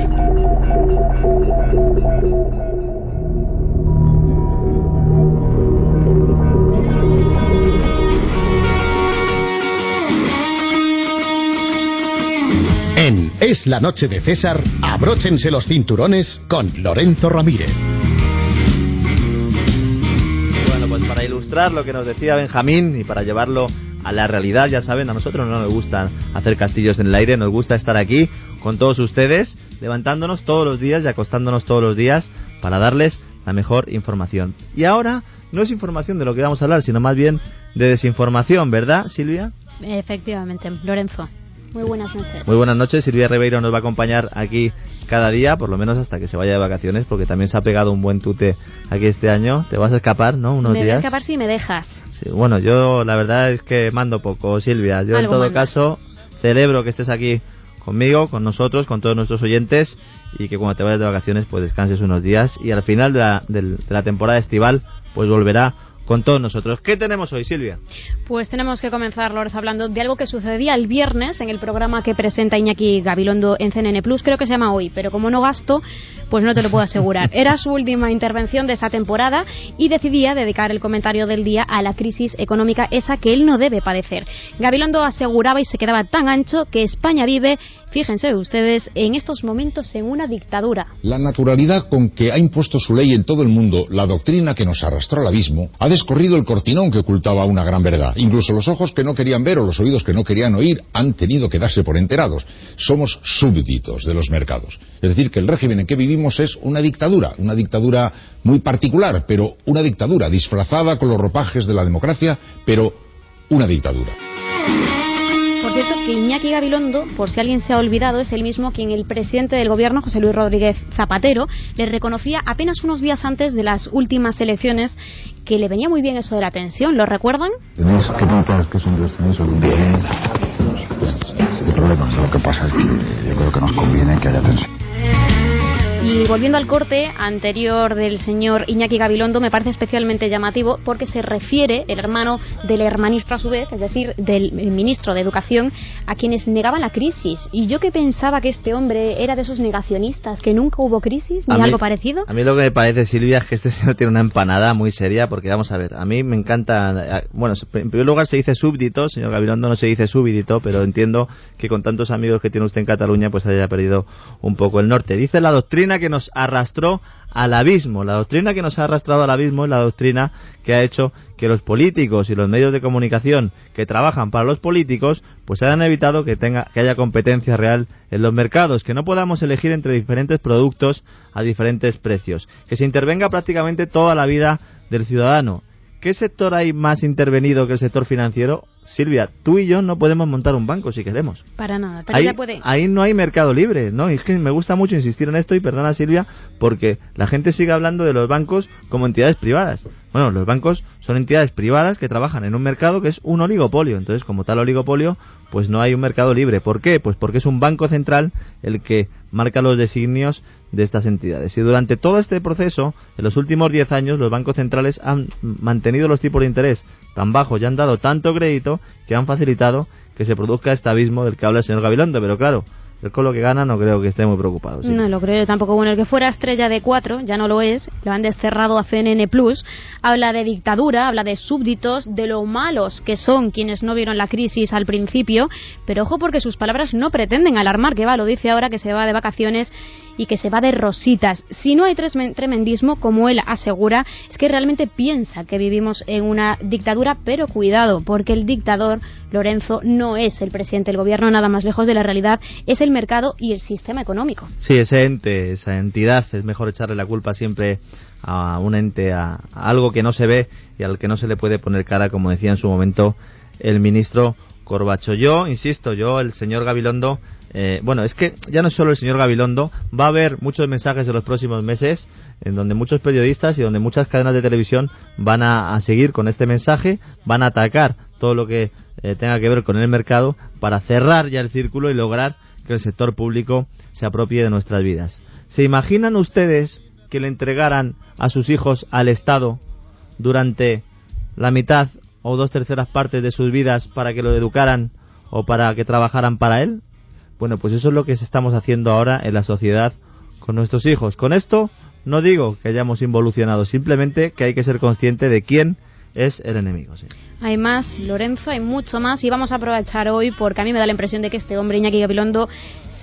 S1: Es la noche de César, abróchense los cinturones con Lorenzo Ramírez.
S2: Bueno, pues para ilustrar lo que nos decía Benjamín y para llevarlo a la realidad, ya saben, a nosotros no nos gusta hacer castillos en el aire, nos gusta estar aquí con todos ustedes, levantándonos todos los días y acostándonos todos los días para darles la mejor información. Y ahora no es información de lo que vamos a hablar, sino más bien de desinformación, ¿verdad, Silvia?
S6: Efectivamente, Lorenzo. Muy buenas noches.
S2: Muy buenas noches. Silvia Ribeiro nos va a acompañar aquí cada día, por lo menos hasta que se vaya de vacaciones, porque también se ha pegado un buen tute aquí este año. Te vas a escapar, ¿no? Unos
S6: me
S2: días.
S6: voy a escapar si me dejas.
S2: Sí, bueno, yo la verdad es que mando poco, Silvia. Yo en todo
S6: mandas.
S2: caso celebro que estés aquí conmigo, con nosotros, con todos nuestros oyentes y que cuando te vayas de vacaciones pues descanses unos días y al final de la, de la temporada estival pues volverá con todos nosotros. ¿Qué tenemos hoy, Silvia?
S10: Pues tenemos que comenzar, Lorenzo, hablando de algo que sucedía el viernes en el programa que presenta Iñaki Gabilondo en CNN Plus. Creo que se llama Hoy, pero como no gasto, pues no te lo puedo asegurar. Era su última intervención de esta temporada y decidía dedicar el comentario del día a la crisis económica, esa que él no debe padecer. Gabilondo aseguraba y se quedaba tan ancho que España vive Fíjense ustedes en estos momentos en una dictadura.
S11: La naturalidad con que ha impuesto su ley en todo el mundo, la doctrina que nos arrastró al abismo, ha descorrido el cortinón que ocultaba una gran verdad. Incluso los ojos que no querían ver o los oídos que no querían oír han tenido que darse por enterados. Somos súbditos de los mercados. Es decir, que el régimen en que vivimos es una dictadura, una dictadura muy particular, pero una dictadura disfrazada con los ropajes de la democracia, pero una dictadura.
S10: Por cierto, que Iñaki Gabilondo, por si alguien se ha olvidado, es el mismo quien el presidente del gobierno, José Luis Rodríguez Zapatero, le reconocía apenas unos días antes de las últimas elecciones que le venía muy bien eso de la tensión. ¿Lo recuerdan?
S11: Tenéis que notas que son dos tenéis bien. El problema, lo que pasa es que yo creo que nos conviene que haya tensión.
S10: Y volviendo al corte anterior del señor Iñaki Gabilondo, me parece especialmente llamativo porque se refiere el hermano del hermanistro a su vez, es decir, del ministro de Educación, a quienes negaban la crisis. Y yo que pensaba que este hombre era de esos negacionistas, que nunca hubo crisis ni algo parecido.
S2: A mí lo que me parece, Silvia, es que este señor tiene una empanada muy seria, porque vamos a ver, a mí me encanta. Bueno, en primer lugar se dice súbdito, señor Gabilondo no se dice súbdito, pero entiendo que con tantos amigos que tiene usted en Cataluña, pues haya perdido un poco el norte. Dice la doctrina que nos arrastró al abismo. La doctrina que nos ha arrastrado al abismo es la doctrina que ha hecho que los políticos y los medios de comunicación que trabajan para los políticos pues hayan evitado que tenga que haya competencia real en los mercados, que no podamos elegir entre diferentes productos a diferentes precios, que se intervenga prácticamente toda la vida del ciudadano. ¿Qué sector hay más intervenido que el sector financiero? Silvia, tú y yo no podemos montar un banco si queremos.
S10: Para nada, pero
S2: ahí,
S10: ya puede.
S2: Ahí no hay mercado libre, ¿no? Y es que me gusta mucho insistir en esto y perdona Silvia, porque la gente sigue hablando de los bancos como entidades privadas. Bueno, los bancos son entidades privadas que trabajan en un mercado que es un oligopolio. Entonces, como tal oligopolio, pues no hay un mercado libre. ¿Por qué? Pues porque es un banco central el que marca los designios de estas entidades. Y durante todo este proceso, en los últimos 10 años, los bancos centrales han mantenido los tipos de interés tan bajos y han dado tanto crédito que han facilitado que se produzca este abismo del que habla el señor Gabilondo. Pero claro, el con lo que gana no creo que esté muy preocupado.
S10: No lo creo yo tampoco. Bueno, el que fuera estrella de cuatro, ya no lo es, lo han desterrado a CNN Plus. Habla de dictadura, habla de súbditos, de lo malos que son quienes no vieron la crisis al principio. Pero ojo porque sus palabras no pretenden alarmar, que va, lo dice ahora que se va de vacaciones y que se va de rositas. Si no hay tremendismo, como él asegura, es que realmente piensa que vivimos en una dictadura, pero cuidado, porque el dictador, Lorenzo, no es el presidente del gobierno, nada más lejos de la realidad, es el mercado y el sistema económico.
S2: Sí, ese ente, esa entidad, es mejor echarle la culpa siempre a un ente, a, a algo que no se ve y al que no se le puede poner cara, como decía en su momento el ministro Corbacho. Yo, insisto, yo, el señor Gabilondo, eh, bueno, es que ya no es solo el señor Gabilondo, va a haber muchos mensajes en los próximos meses en donde muchos periodistas y donde muchas cadenas de televisión van a, seguir con este mensaje, van a atacar todo lo que eh, tenga que ver con el mercado para cerrar ya el círculo y lograr que el sector público se apropie de nuestras vidas. ¿Se imaginan ustedes que le entregaran a sus hijos al Estado durante la mitad o dos terceras partes de sus vidas para que lo educaran o para que trabajaran para él? Bueno, pues eso es lo que estamos haciendo ahora en la sociedad con nuestros hijos. Con esto no digo que hayamos involucionado, simplemente que hay que ser consciente de quién es el enemigo. Sí.
S10: Hay más, Lorenzo, hay mucho más y vamos a aprovechar hoy porque a mí me da la impresión de que este hombre, Iñaki Gabilondo,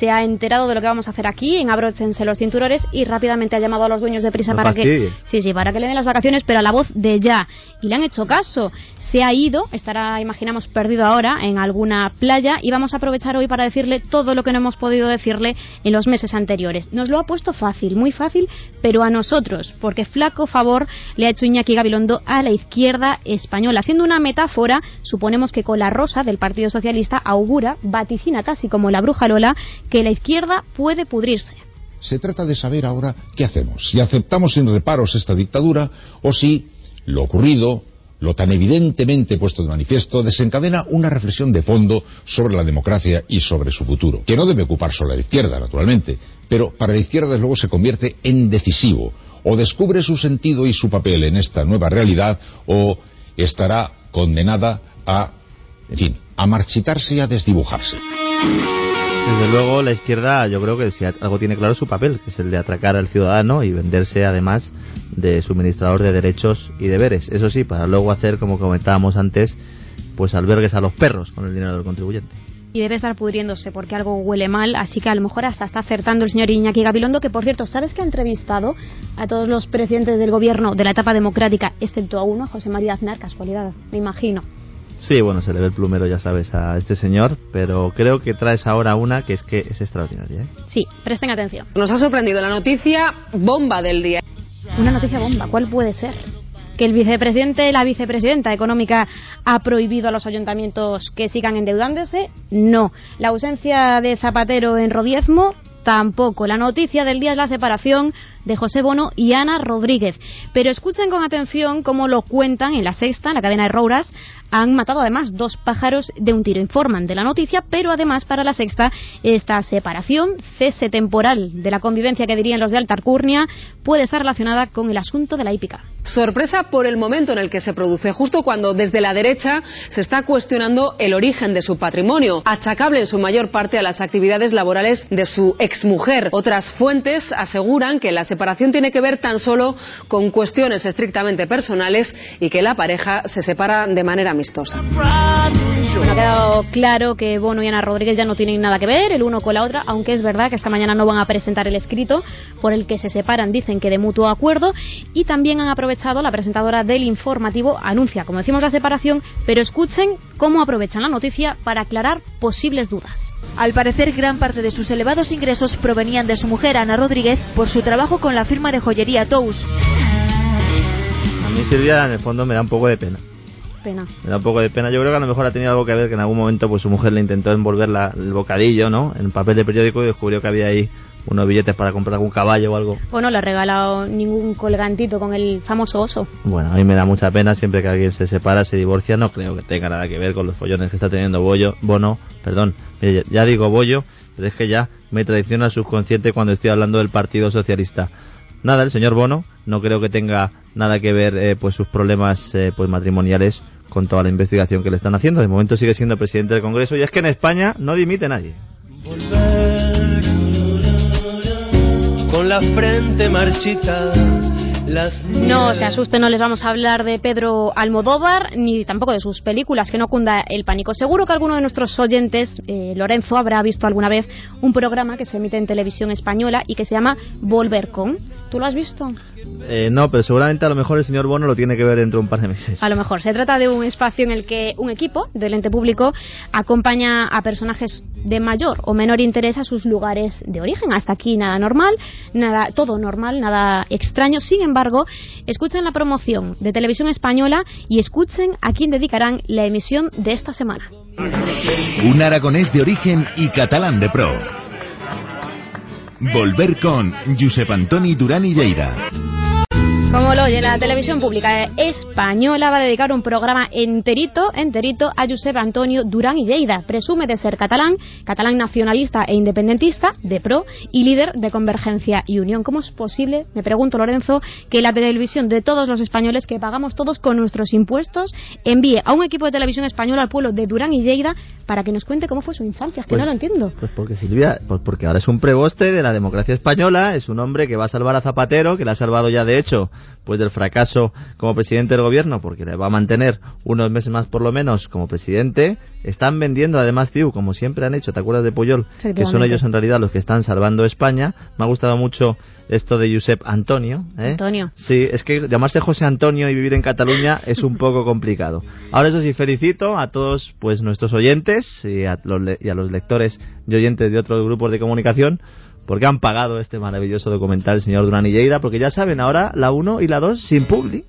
S10: se ha enterado de lo que vamos a hacer aquí en Abróchense los cinturones y rápidamente ha llamado a los dueños de prisa
S2: No
S10: para que sí, sí, para que le den las vacaciones, pero a la voz de ya. Y le han hecho caso. Se ha ido, estará, imaginamos, perdido ahora en alguna playa y vamos a aprovechar hoy para decirle todo lo que no hemos podido decirle en los meses anteriores. Nos lo ha puesto fácil, muy fácil, pero a nosotros, porque flaco favor le ha hecho Iñaki Gabilondo a la izquierda española. Haciendo una metáfora, suponemos que con la rosa del Partido Socialista augura, vaticina casi como la bruja Lola, que la izquierda puede pudrirse.
S11: Se trata de saber ahora qué hacemos, si aceptamos sin reparos esta dictadura o si lo ocurrido, lo tan evidentemente puesto de manifiesto, desencadena una reflexión de fondo sobre la democracia y sobre su futuro, que no debe ocupar solo la izquierda, naturalmente, pero para la izquierda luego se convierte en decisivo. o descubre su sentido y su papel en esta nueva realidad, o estará condenada a, en fin, a marchitarse y a desdibujarse.
S2: Desde luego, la izquierda, yo creo que si algo tiene claro su papel, que es el de atracar al ciudadano y venderse además de suministrador de derechos y deberes. Eso sí, para luego hacer, como comentábamos antes, pues albergues a los perros con el dinero del contribuyente
S10: y debe estar pudriéndose porque algo huele mal, así que a lo mejor hasta está acertando el señor Iñaki Gabilondo, que por cierto, ¿sabes que ha entrevistado a todos los presidentes del gobierno de la etapa democrática, excepto a uno, José María Aznar, casualidad, me imagino?
S2: Sí, bueno, se le ve el plumero, ya sabes, a este señor, pero creo que traes ahora una que es que es extraordinaria. ¿eh?
S10: Sí, presten atención.
S12: Nos ha sorprendido la noticia bomba del día.
S10: Una noticia bomba, ¿cuál puede ser? que el vicepresidente, la vicepresidenta económica ha prohibido a los ayuntamientos que sigan endeudándose? No. La ausencia de Zapatero en Rodiezmo tampoco. La noticia del día es la separación de José Bono y Ana Rodríguez. Pero escuchen con atención cómo lo cuentan en la sexta, en la cadena de Rouras, han matado además dos pájaros de un tiro. Informan de la noticia, pero además para la sexta, esta separación, cese temporal de la convivencia que dirían los de Alta Alcurnia, puede estar relacionada con el asunto de la hípica.
S12: Sorpresa por el momento en el que se produce, justo cuando desde la derecha se está cuestionando el origen de su patrimonio, achacable en su mayor parte a las actividades laborales de su exmujer. Otras fuentes aseguran que la separación tiene que ver tan solo con cuestiones estrictamente personales y que la pareja se separa de manera
S10: ha quedado claro que Bono y Ana Rodríguez ya no tienen nada que ver el uno con la otra, aunque es verdad que esta mañana no van a presentar el escrito por el que se separan, dicen que de mutuo acuerdo, y también han aprovechado, la presentadora del informativo anuncia, como decimos, la separación, pero escuchen cómo aprovechan la noticia para aclarar posibles dudas.
S13: Al parecer, gran parte de sus elevados ingresos provenían de su mujer, Ana Rodríguez, por su trabajo con la firma de joyería Tous.
S2: A mí Silvia, en el fondo, me da un poco de pena
S10: pena.
S2: Me da un poco de pena. Yo creo que a lo mejor ha tenido algo que ver que en algún momento pues su mujer le intentó envolver el bocadillo, ¿no? En papel de periódico y descubrió que había ahí unos billetes para comprar algún caballo o algo.
S10: O no le ha regalado ningún colgantito con el famoso oso.
S2: Bueno, a mí me da mucha pena siempre que alguien se separa, se divorcia, no creo que tenga nada que ver con los follones que está teniendo Bollo, Bono, perdón, ya digo Bollo, pero es que ya me traiciona el subconsciente cuando estoy hablando del Partido Socialista. Nada, el señor Bono no creo que tenga nada que ver eh, pues sus problemas eh, pues matrimoniales con toda la investigación que le están haciendo. De momento sigue siendo presidente del Congreso y es que en España no dimite nadie.
S14: con la frente marchita
S10: no se asusten, no les vamos a hablar de Pedro Almodóvar ni tampoco de sus películas, que no cunda el pánico. Seguro que alguno de nuestros oyentes, eh, Lorenzo, habrá visto alguna vez un programa que se emite en televisión española y que se llama Volver con. ¿Tú lo has visto?
S2: Eh, no, pero seguramente a lo mejor el señor Bono lo tiene que ver dentro de un par de meses.
S10: A lo mejor. Se trata de un espacio en el que un equipo del ente público acompaña a personajes de mayor o menor interés a sus lugares de origen. Hasta aquí nada normal, nada, todo normal, nada extraño. Sin embargo, escuchen la promoción de televisión española y escuchen a quién dedicarán la emisión de esta semana.
S15: Un aragonés de origen y catalán de pro. Volver con Josep Antoni Durán y Lleida.
S10: Como lo oye, la televisión pública española va a dedicar un programa enterito, enterito a Josep Antonio Durán y Lleida. Presume de ser catalán, catalán nacionalista e independentista, de pro y líder de Convergencia y Unión. ¿Cómo es posible, me pregunto Lorenzo, que la televisión de todos los españoles que pagamos todos con nuestros impuestos envíe a un equipo de televisión española al pueblo de Durán y Lleida para que nos cuente cómo fue su infancia? Es que no
S2: pues,
S10: lo entiendo.
S2: Pues porque Silvia, pues porque ahora es un preboste de la democracia española, es un hombre que va a salvar a Zapatero, que le ha salvado ya de hecho pues del fracaso como presidente del gobierno, porque le va a mantener unos meses más por lo menos como presidente, están vendiendo además TIU, como siempre han hecho, ¿te acuerdas de Puyol? Que son ellos en realidad los que están salvando España. Me ha gustado mucho esto de Josep Antonio. ¿eh?
S10: Antonio.
S2: Sí, es que llamarse José Antonio y vivir en Cataluña es un poco complicado. Ahora eso sí, felicito a todos pues nuestros oyentes y a los, y a los lectores y oyentes de otros grupos de comunicación porque han pagado este maravilloso documental el señor Durán y Lleida, porque ya saben, ahora la 1 y la 2 sin publi.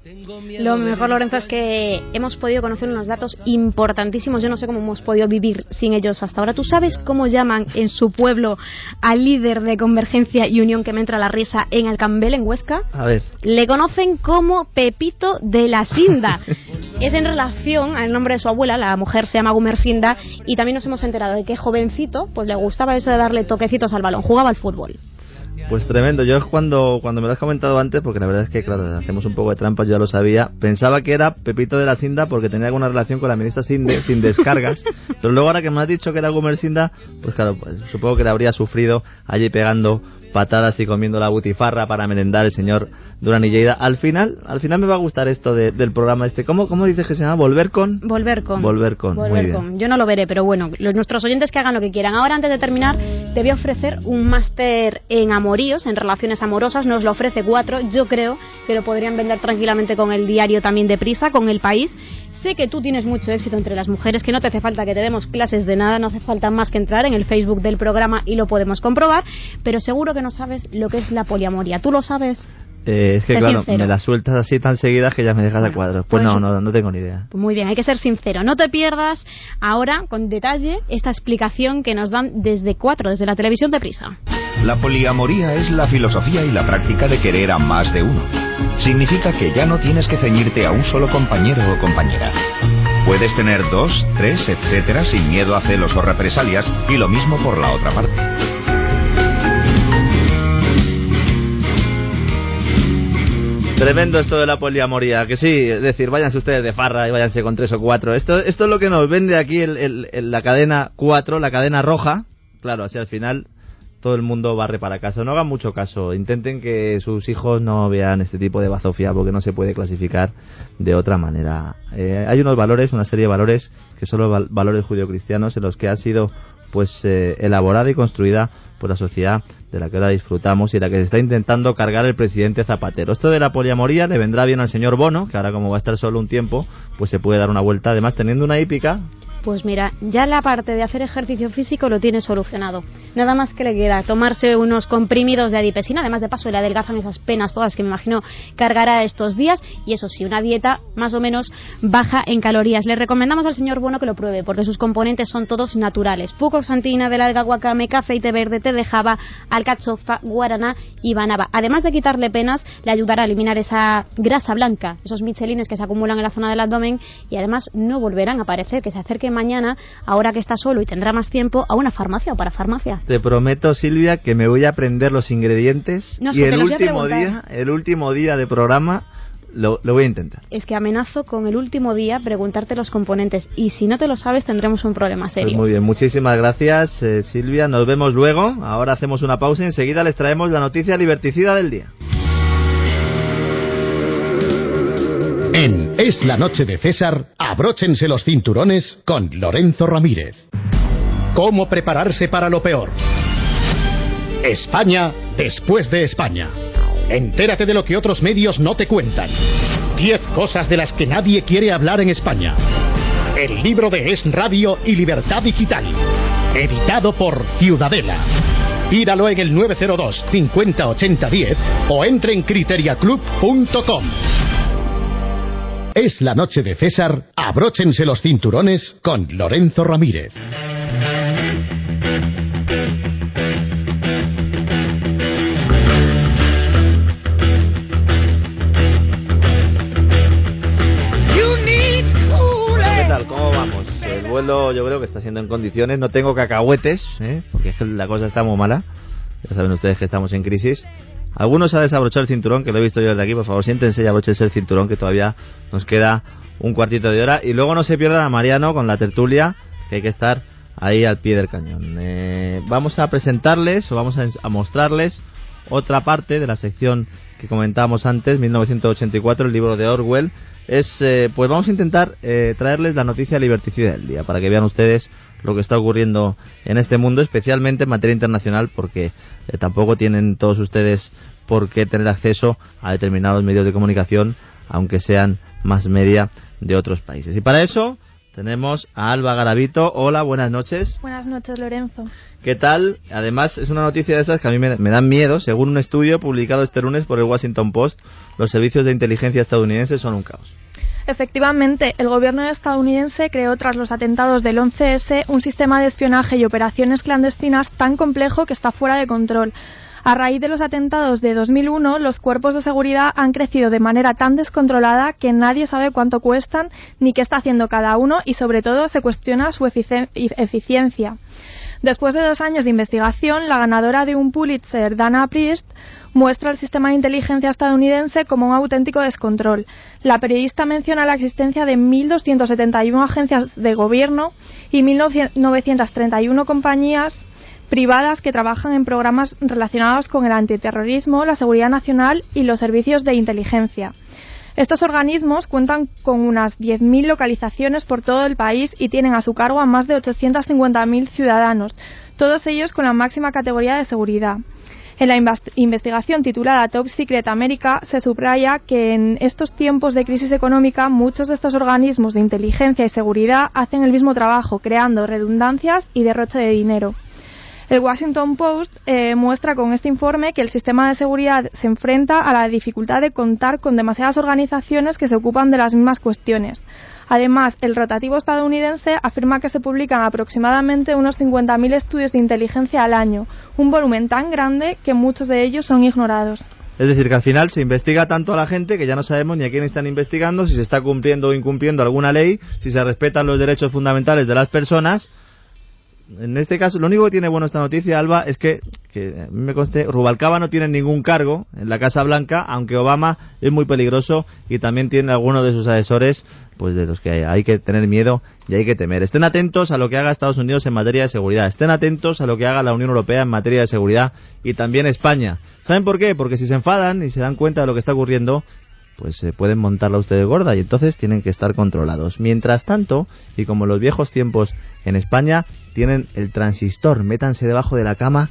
S10: Lo mejor, Lorenzo, es que hemos podido conocer unos datos importantísimos. Yo no sé cómo hemos podido vivir sin ellos hasta ahora. ¿Tú sabes cómo llaman en su pueblo al líder de Convergencia y Unión que me entra la risa en el Cambel, en Huesca?
S2: A ver.
S10: Le conocen como Pepito de la Sinda. es en relación al nombre de su abuela, la mujer se llama Gumersinda, y también nos hemos enterado de que jovencito, pues le gustaba eso de darle toquecitos al balón, jugaba al fútbol.
S2: Pues tremendo. Yo es cuando, cuando me lo has comentado antes, porque la verdad es que, claro, hacemos un poco de trampas, yo ya lo sabía. Pensaba que era Pepito de la Sinda porque tenía alguna relación con la ministra Sinde, sin descargas. Pero luego ahora que me has dicho que era Gumer Sinda, pues claro, pues supongo que le habría sufrido allí pegando patadas y comiendo la butifarra para merendar el señor Durán y Lleida. Al final, al final me va a gustar esto de- del programa este. ¿Cómo, ¿Cómo dices que se llama? ¿Volver con?
S10: Volver con.
S2: Volver con, muy
S10: Volver
S2: bien.
S10: con. Yo no lo veré, pero bueno, los, nuestros oyentes que hagan lo que quieran. Ahora, antes de terminar, te voy a ofrecer un máster en amoríos, en relaciones amorosas. Nos lo ofrece cuatro. Yo creo que lo podrían vender tranquilamente con el diario también de prisa, con el país. Sé que tú tienes mucho éxito entre las mujeres, que no te hace falta que te demos clases de nada, no hace falta más que entrar en el Facebook del programa y lo podemos comprobar, pero seguro que no sabes lo que es la poliamoría. ¿Tú lo sabes?
S2: Eh, es que
S10: Sé
S2: claro,
S10: sincero.
S2: me las sueltas así tan seguidas que ya me dejas a cuadros. Pues
S10: pues-
S2: no, no, no tengo ni idea.
S10: Pues Muy bien, hay que ser sincero. No te pierdas ahora, con detalle, esta explicación que nos dan desde cuatro, desde la televisión de prisa.
S16: La poliamoría es la filosofía y la práctica de querer a más de uno. Significa que ya no tienes que ceñirte a un solo compañero o compañera. Puedes tener dos, tres, etcétera, sin miedo a celos o represalias, y lo mismo por la otra parte.
S2: Tremendo esto de la poliamoría, que sí, es decir, váyanse ustedes de farra y váyanse con tres o cuatro. Esto, esto es lo que nos vende aquí el- la cadena 4, la cadena roja. Claro, así al final todo el mundo barre para casa. No hagan mucho caso, intenten que sus hijos no vean este tipo de bazofia porque no se puede clasificar de otra manera. Eh, hay unos valores, una serie de valores que son los val- valores judio-cristianos en los que ha sido pues eh, elaborada y construida por la sociedad de la que ahora disfrutamos y la que se está intentando cargar el presidente Zapatero. Esto de la poliamoría le vendrá bien al señor Bono, que ahora como va a estar solo un tiempo, pues se puede dar una vuelta, además teniendo una hípica,
S10: Pues mira, ya la parte de hacer ejercicio físico lo tiene solucionado. Nada más que le queda tomarse unos comprimidos de adipesina, además de paso le adelgazan esas penas todas que me imagino cargará estos días y eso sí, una dieta más o menos baja en calorías. Le recomendamos al señor Bueno que lo pruebe porque sus componentes son todos naturales. Pucoxantina, del alga guacame, aceite verde, té de java, alcachofa, guaraná y banaba. Además de quitarle penas, le ayudará a eliminar esa grasa blanca, esos michelines que se acumulan en la zona del abdomen y además no volverán a aparecer. Que se acerque mañana, ahora que está solo y tendrá más tiempo, a una farmacia o para farmacia.
S2: te prometo Silvia que me voy a aprender los ingredientes
S10: No
S2: y el último día, el último día de programa lo, lo voy a intentar.
S10: Es que amenazo con el último día preguntarte los componentes y si no te lo sabes tendremos un problema
S2: Pues
S10: serio.
S2: muy bien, muchísimas gracias eh, Silvia, nos vemos luego. Ahora hacemos una pausa y enseguida les traemos la noticia liberticida del día.
S1: En Es la noche de César, abróchense los cinturones con Lorenzo Ramírez. ¿Cómo prepararse para lo peor? España después de España. Entérate de lo que otros medios no te cuentan. Diez cosas de las que nadie quiere hablar en España. El libro de Es Radio y Libertad Digital. Editado por Ciudadela. Pídalo en el 902 50 80 10 o entre en criteriaclub.com. Es la noche de César, abróchense los cinturones con Lorenzo Ramírez.
S2: ¿Qué tal? ¿Cómo vamos? El vuelo yo creo que está siendo en condiciones. No tengo cacahuetes, ¿eh? porque es que la cosa está muy mala. Ya saben ustedes que estamos en crisis. Algunos ha desabrochado el cinturón, que lo he visto yo desde aquí. Por favor, siéntense y abróchense el cinturón, que todavía nos queda un cuartito de hora. Y luego no se pierdan a Mariano con la tertulia, que hay que estar ahí al pie del cañón. Eh, vamos a presentarles o vamos a, a mostrarles otra parte de la sección que comentábamos antes, 1984, el libro de Orwell. Es, eh, pues vamos a intentar eh, traerles la noticia liberticida del día para que vean ustedes lo que está ocurriendo en este mundo, especialmente en materia internacional, porque eh, tampoco tienen todos ustedes por qué tener acceso a determinados medios de comunicación, aunque sean más media de otros países. Y para eso tenemos a Alba Garavito. Hola, buenas noches.
S17: Buenas noches, Lorenzo.
S2: ¿Qué tal? Además, es una noticia de esas que a mí me, me dan miedo. Según un estudio publicado este lunes por el Washington Post, los servicios de inteligencia estadounidenses son un caos.
S17: Efectivamente, el gobierno estadounidense creó tras los atentados del 11S un sistema de espionaje y operaciones clandestinas tan complejo que está fuera de control. A raíz de los atentados de 2001, los cuerpos de seguridad han crecido de manera tan descontrolada que nadie sabe cuánto cuestan ni qué está haciendo cada uno y sobre todo se cuestiona su eficien- eficiencia. Después de dos años de investigación, la ganadora de un Pulitzer, Dana Priest, muestra el sistema de inteligencia estadounidense como un auténtico descontrol. La periodista menciona la existencia de 1.271 agencias de gobierno y 1.931 compañías privadas que trabajan en programas relacionados con el antiterrorismo, la seguridad nacional y los servicios de inteligencia. Estos organismos cuentan con unas 10.000 localizaciones por todo el país y tienen a su cargo a más de 850.000 ciudadanos, todos ellos con la máxima categoría de seguridad. En la investigación titulada Top Secret America se subraya que en estos tiempos de crisis económica muchos de estos organismos de inteligencia y seguridad hacen el mismo trabajo, creando redundancias y derroche de dinero. El Washington Post eh, muestra con este informe que el sistema de seguridad se enfrenta a la dificultad de contar con demasiadas organizaciones que se ocupan de las mismas cuestiones. Además, el rotativo estadounidense afirma que se publican aproximadamente unos 50.000 estudios de inteligencia al año, un volumen tan grande que muchos de ellos son ignorados.
S2: Es decir, que al final se investiga tanto a la gente que ya no sabemos ni a quién están investigando, si se está cumpliendo o incumpliendo alguna ley, si se respetan los derechos fundamentales de las personas en este caso, lo único que tiene bueno esta noticia, Alba, es que, a mí me conste, Rubalcaba no tiene ningún cargo en la Casa Blanca, aunque Obama es muy peligroso y también tiene algunos de sus asesores, pues de los que hay, que tener miedo y hay que temer. Estén atentos a lo que haga Estados Unidos en materia de seguridad. Estén atentos a lo que haga la Unión Europea en materia de seguridad y también España. ¿Saben por qué? Porque si se enfadan y se dan cuenta de lo que está ocurriendo, pues se pueden montarla ustedes gorda y entonces tienen que estar controlados. Mientras tanto, y como los viejos tiempos en España, tienen el transistor, métanse debajo de la cama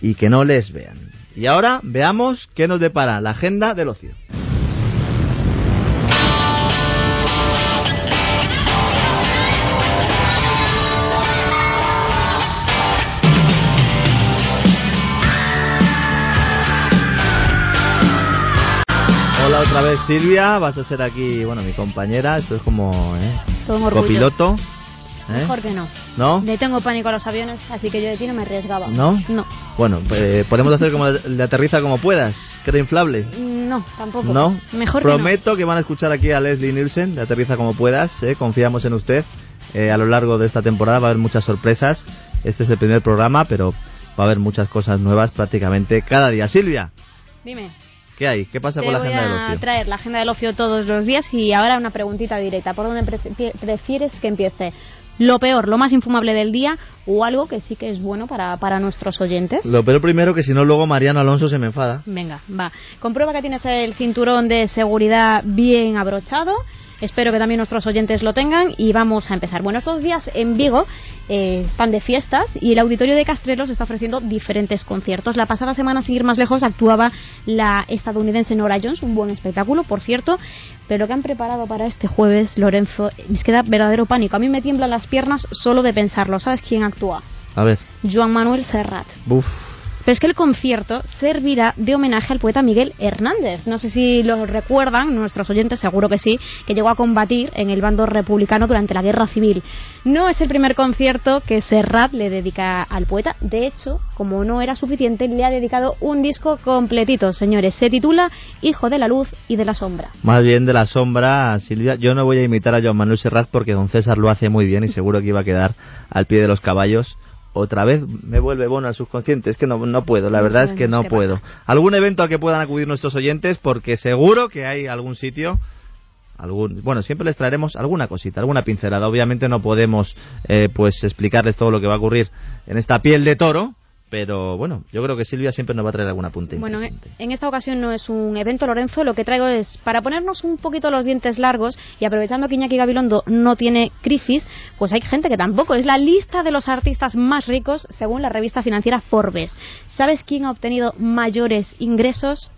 S2: y que no les vean. Y ahora veamos qué nos depara la agenda del ocio. Silvia, vas a ser aquí, bueno, mi compañera, esto es como, ¿eh? Copiloto.
S10: ¿eh? Mejor que no.
S2: ¿No?
S10: Le tengo pánico a los aviones, así que yo de ti no me arriesgaba.
S2: ¿No?
S10: No.
S2: Bueno, eh, podemos hacer como de aterriza como puedas, que inflable.
S10: No, tampoco.
S2: ¿No?
S10: Mejor
S2: Prometo
S10: que,
S2: que van a escuchar aquí a Leslie Nielsen de aterriza como puedas, ¿eh? confiamos en usted. Eh, a lo largo de esta temporada va a haber muchas sorpresas. Este es el primer programa, pero va a haber muchas cosas nuevas prácticamente cada día. Silvia.
S10: Dime.
S2: ¿Qué hay? ¿Qué pasa con la agenda del ocio?
S10: Voy a traer la agenda del ocio todos los días y ahora una preguntita directa. ¿Por dónde prefieres que empiece? ¿Lo peor, lo más infumable del día o algo que sí que es bueno para, para nuestros oyentes?
S2: Lo peor primero, que si no luego Mariano Alonso se me enfada.
S10: Venga, va. Comprueba que tienes el cinturón de seguridad bien abrochado Espero que también nuestros oyentes lo tengan y vamos a empezar. Bueno, estos días en Vigo eh, están de fiestas y el Auditorio de Castrelos está ofreciendo diferentes conciertos. La pasada semana, sin ir más lejos, actuaba la estadounidense Nora Jones, un buen espectáculo, por cierto, pero que han preparado para este jueves, Lorenzo, me queda verdadero pánico. A mí me tiemblan las piernas solo de pensarlo. ¿Sabes quién actúa?
S2: A ver.
S10: Joan Manuel Serrat. Pero es que el concierto servirá de homenaje al poeta Miguel Hernández. No sé si lo recuerdan, nuestros oyentes seguro que sí, que llegó a combatir en el bando republicano durante la Guerra Civil. No es el primer concierto que Serrat le dedica al poeta. De hecho, como no era suficiente, le ha dedicado un disco completito, señores. Se titula Hijo de la Luz y de la Sombra.
S2: Más bien de la sombra, Silvia. Yo no voy a imitar a Joan Manuel Serrat porque don César lo hace muy bien y seguro que iba a quedar al pie de los caballos otra vez me vuelve bueno al subconsciente. Es que no, no puedo, la verdad es que no puedo. ¿Algún evento al que puedan acudir nuestros oyentes? Porque seguro que hay algún sitio. Algún, bueno, siempre les traeremos alguna cosita, alguna pincelada. Obviamente no podemos eh, pues explicarles todo lo que va a ocurrir en esta piel de toro, pero bueno, yo creo que Silvia siempre nos va a traer alguna punta
S10: Bueno, en esta ocasión no es un evento, Lorenzo. Lo que traigo es, para ponernos un poquito los dientes largos y aprovechando que Iñaki Gabilondo no tiene crisis, pues hay gente que tampoco. Es la lista de los artistas más ricos según la revista financiera Forbes. ¿Sabes quién ha obtenido mayores ingresos?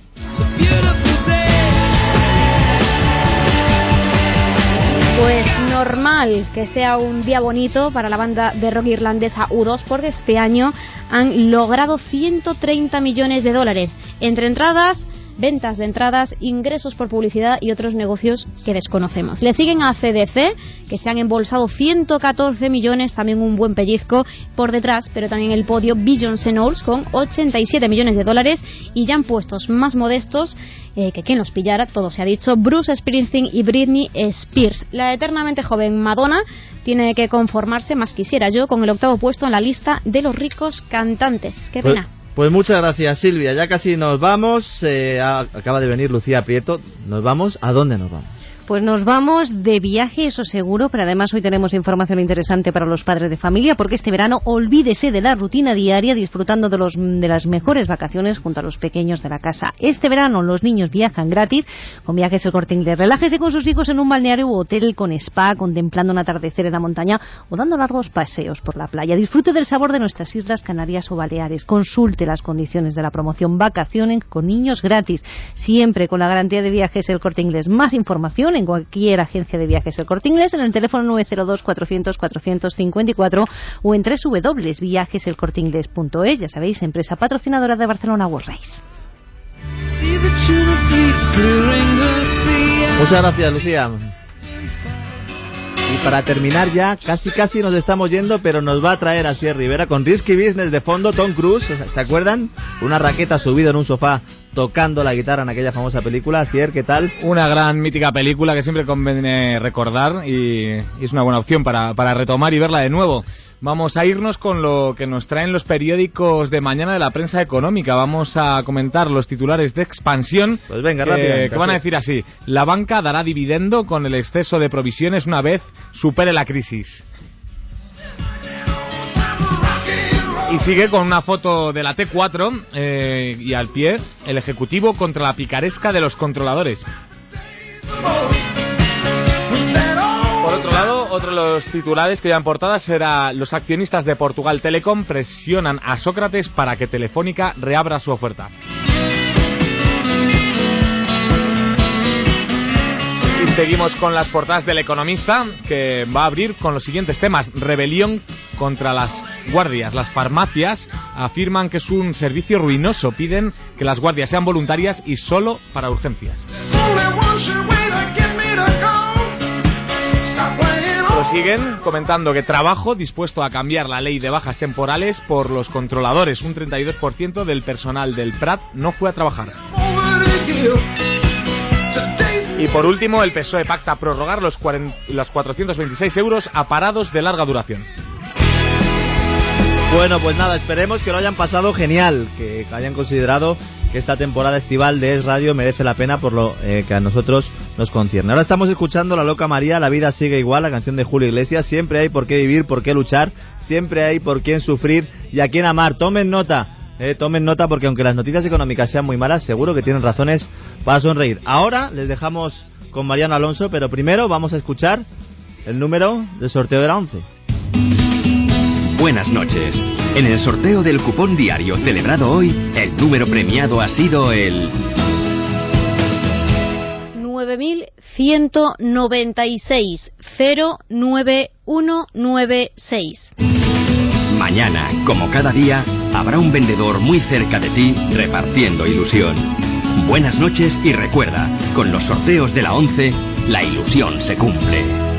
S10: Pues normal que sea un día bonito para la banda de rock irlandesa U2 porque este año han logrado 130 millones de dólares. Entre entradas, ventas de entradas, ingresos por publicidad y otros negocios que desconocemos. Le siguen a CDC, que se han embolsado 114 millones, también un buen pellizco por detrás, pero también el podio Beyoncé Knowles con 87 millones de dólares y ya han puestos más modestos eh, que quien los pillara, todo se ha dicho, Bruce Springsteen y Britney Spears. La eternamente joven Madonna tiene que conformarse, más quisiera yo, con el octavo puesto en la lista de los ricos cantantes. Qué
S2: Pues-
S10: pena.
S2: Pues muchas gracias Silvia, ya casi nos vamos, eh, acaba de venir Lucía Prieto, nos vamos, ¿a dónde nos vamos?
S5: Pues nos vamos de viaje, eso seguro, pero además hoy tenemos información interesante para los padres de familia, porque este verano olvídese de la rutina diaria disfrutando de, los, de las mejores vacaciones junto a los pequeños de la casa. Este verano los niños viajan gratis con viajes el corte inglés. Relájese con sus hijos en un balneario u hotel con spa, contemplando un atardecer en la montaña o dando largos paseos por la playa. Disfrute del sabor de nuestras islas Canarias o Baleares. Consulte las condiciones de la promoción Vacaciones con niños gratis, siempre con la garantía de viajes el corte inglés. Más información en cualquier agencia de viajes el corte inglés en el teléfono 902 400 454 o en www.viajeselcorteingles.es. Ya sabéis, empresa patrocinadora de Barcelona World Race.
S2: Muchas gracias Lucía. Y para terminar ya, casi casi nos estamos yendo, pero nos va a traer a Sierra Rivera con Risky Business de fondo, Tom Cruise, ¿se acuerdan? Una raqueta subida en un sofá tocando la guitarra en aquella famosa película. Sier, ¿qué tal?
S3: Una gran mítica película que siempre conviene recordar y, y es una buena opción para, para retomar y verla de nuevo. Vamos a irnos con lo que nos traen los periódicos de mañana de la prensa económica. Vamos a comentar los titulares de expansión.
S2: Pues venga,
S3: que-
S2: rápidamente,
S3: Que van a decir así. La banca dará dividendo con el exceso de provisiones una vez supere la crisis. Y sigue con una foto de la T4 eh, y al pie el Ejecutivo contra la picaresca de los controladores. Por otro lado, otro de los titulares que llevan portada será los accionistas de Portugal Telecom presionan a Sócrates para que Telefónica reabra su oferta. Y seguimos con las portadas del Economista, que va a abrir con los siguientes temas. Rebelión contra las guardias. Las farmacias afirman que es un servicio ruinoso. Piden que las guardias sean voluntarias y solo para urgencias. Prosiguen comentando que trabajo dispuesto a cambiar la ley de bajas temporales por los controladores. Un 32% del personal del Prat no fue a trabajar. Y por último, el PSOE pacta prorrogar los, 40 los 426 euros a parados de larga duración.
S2: Bueno, pues nada, esperemos que lo hayan pasado genial, que hayan considerado que esta temporada estival de Es Radio merece la pena por lo eh, que a nosotros nos concierne. Ahora estamos escuchando La Loca María, La vida sigue igual, la canción de Julio Iglesias. Siempre hay por qué vivir, por qué luchar, siempre hay por quién sufrir y a quién amar. Tomen nota, eh, tomen nota porque aunque las noticias económicas sean muy malas, seguro que tienen razones para sonreír. Ahora les dejamos con Mariano Alonso, pero primero vamos a escuchar el número del sorteo de la 11.
S18: Buenas noches. En el sorteo del cupón diario celebrado hoy, el número premiado ha sido el
S10: 9.196 09196.
S18: Mañana, como cada día, habrá un vendedor muy cerca de ti repartiendo ilusión. Buenas noches y recuerda, con los sorteos de la 11, la ilusión se cumple.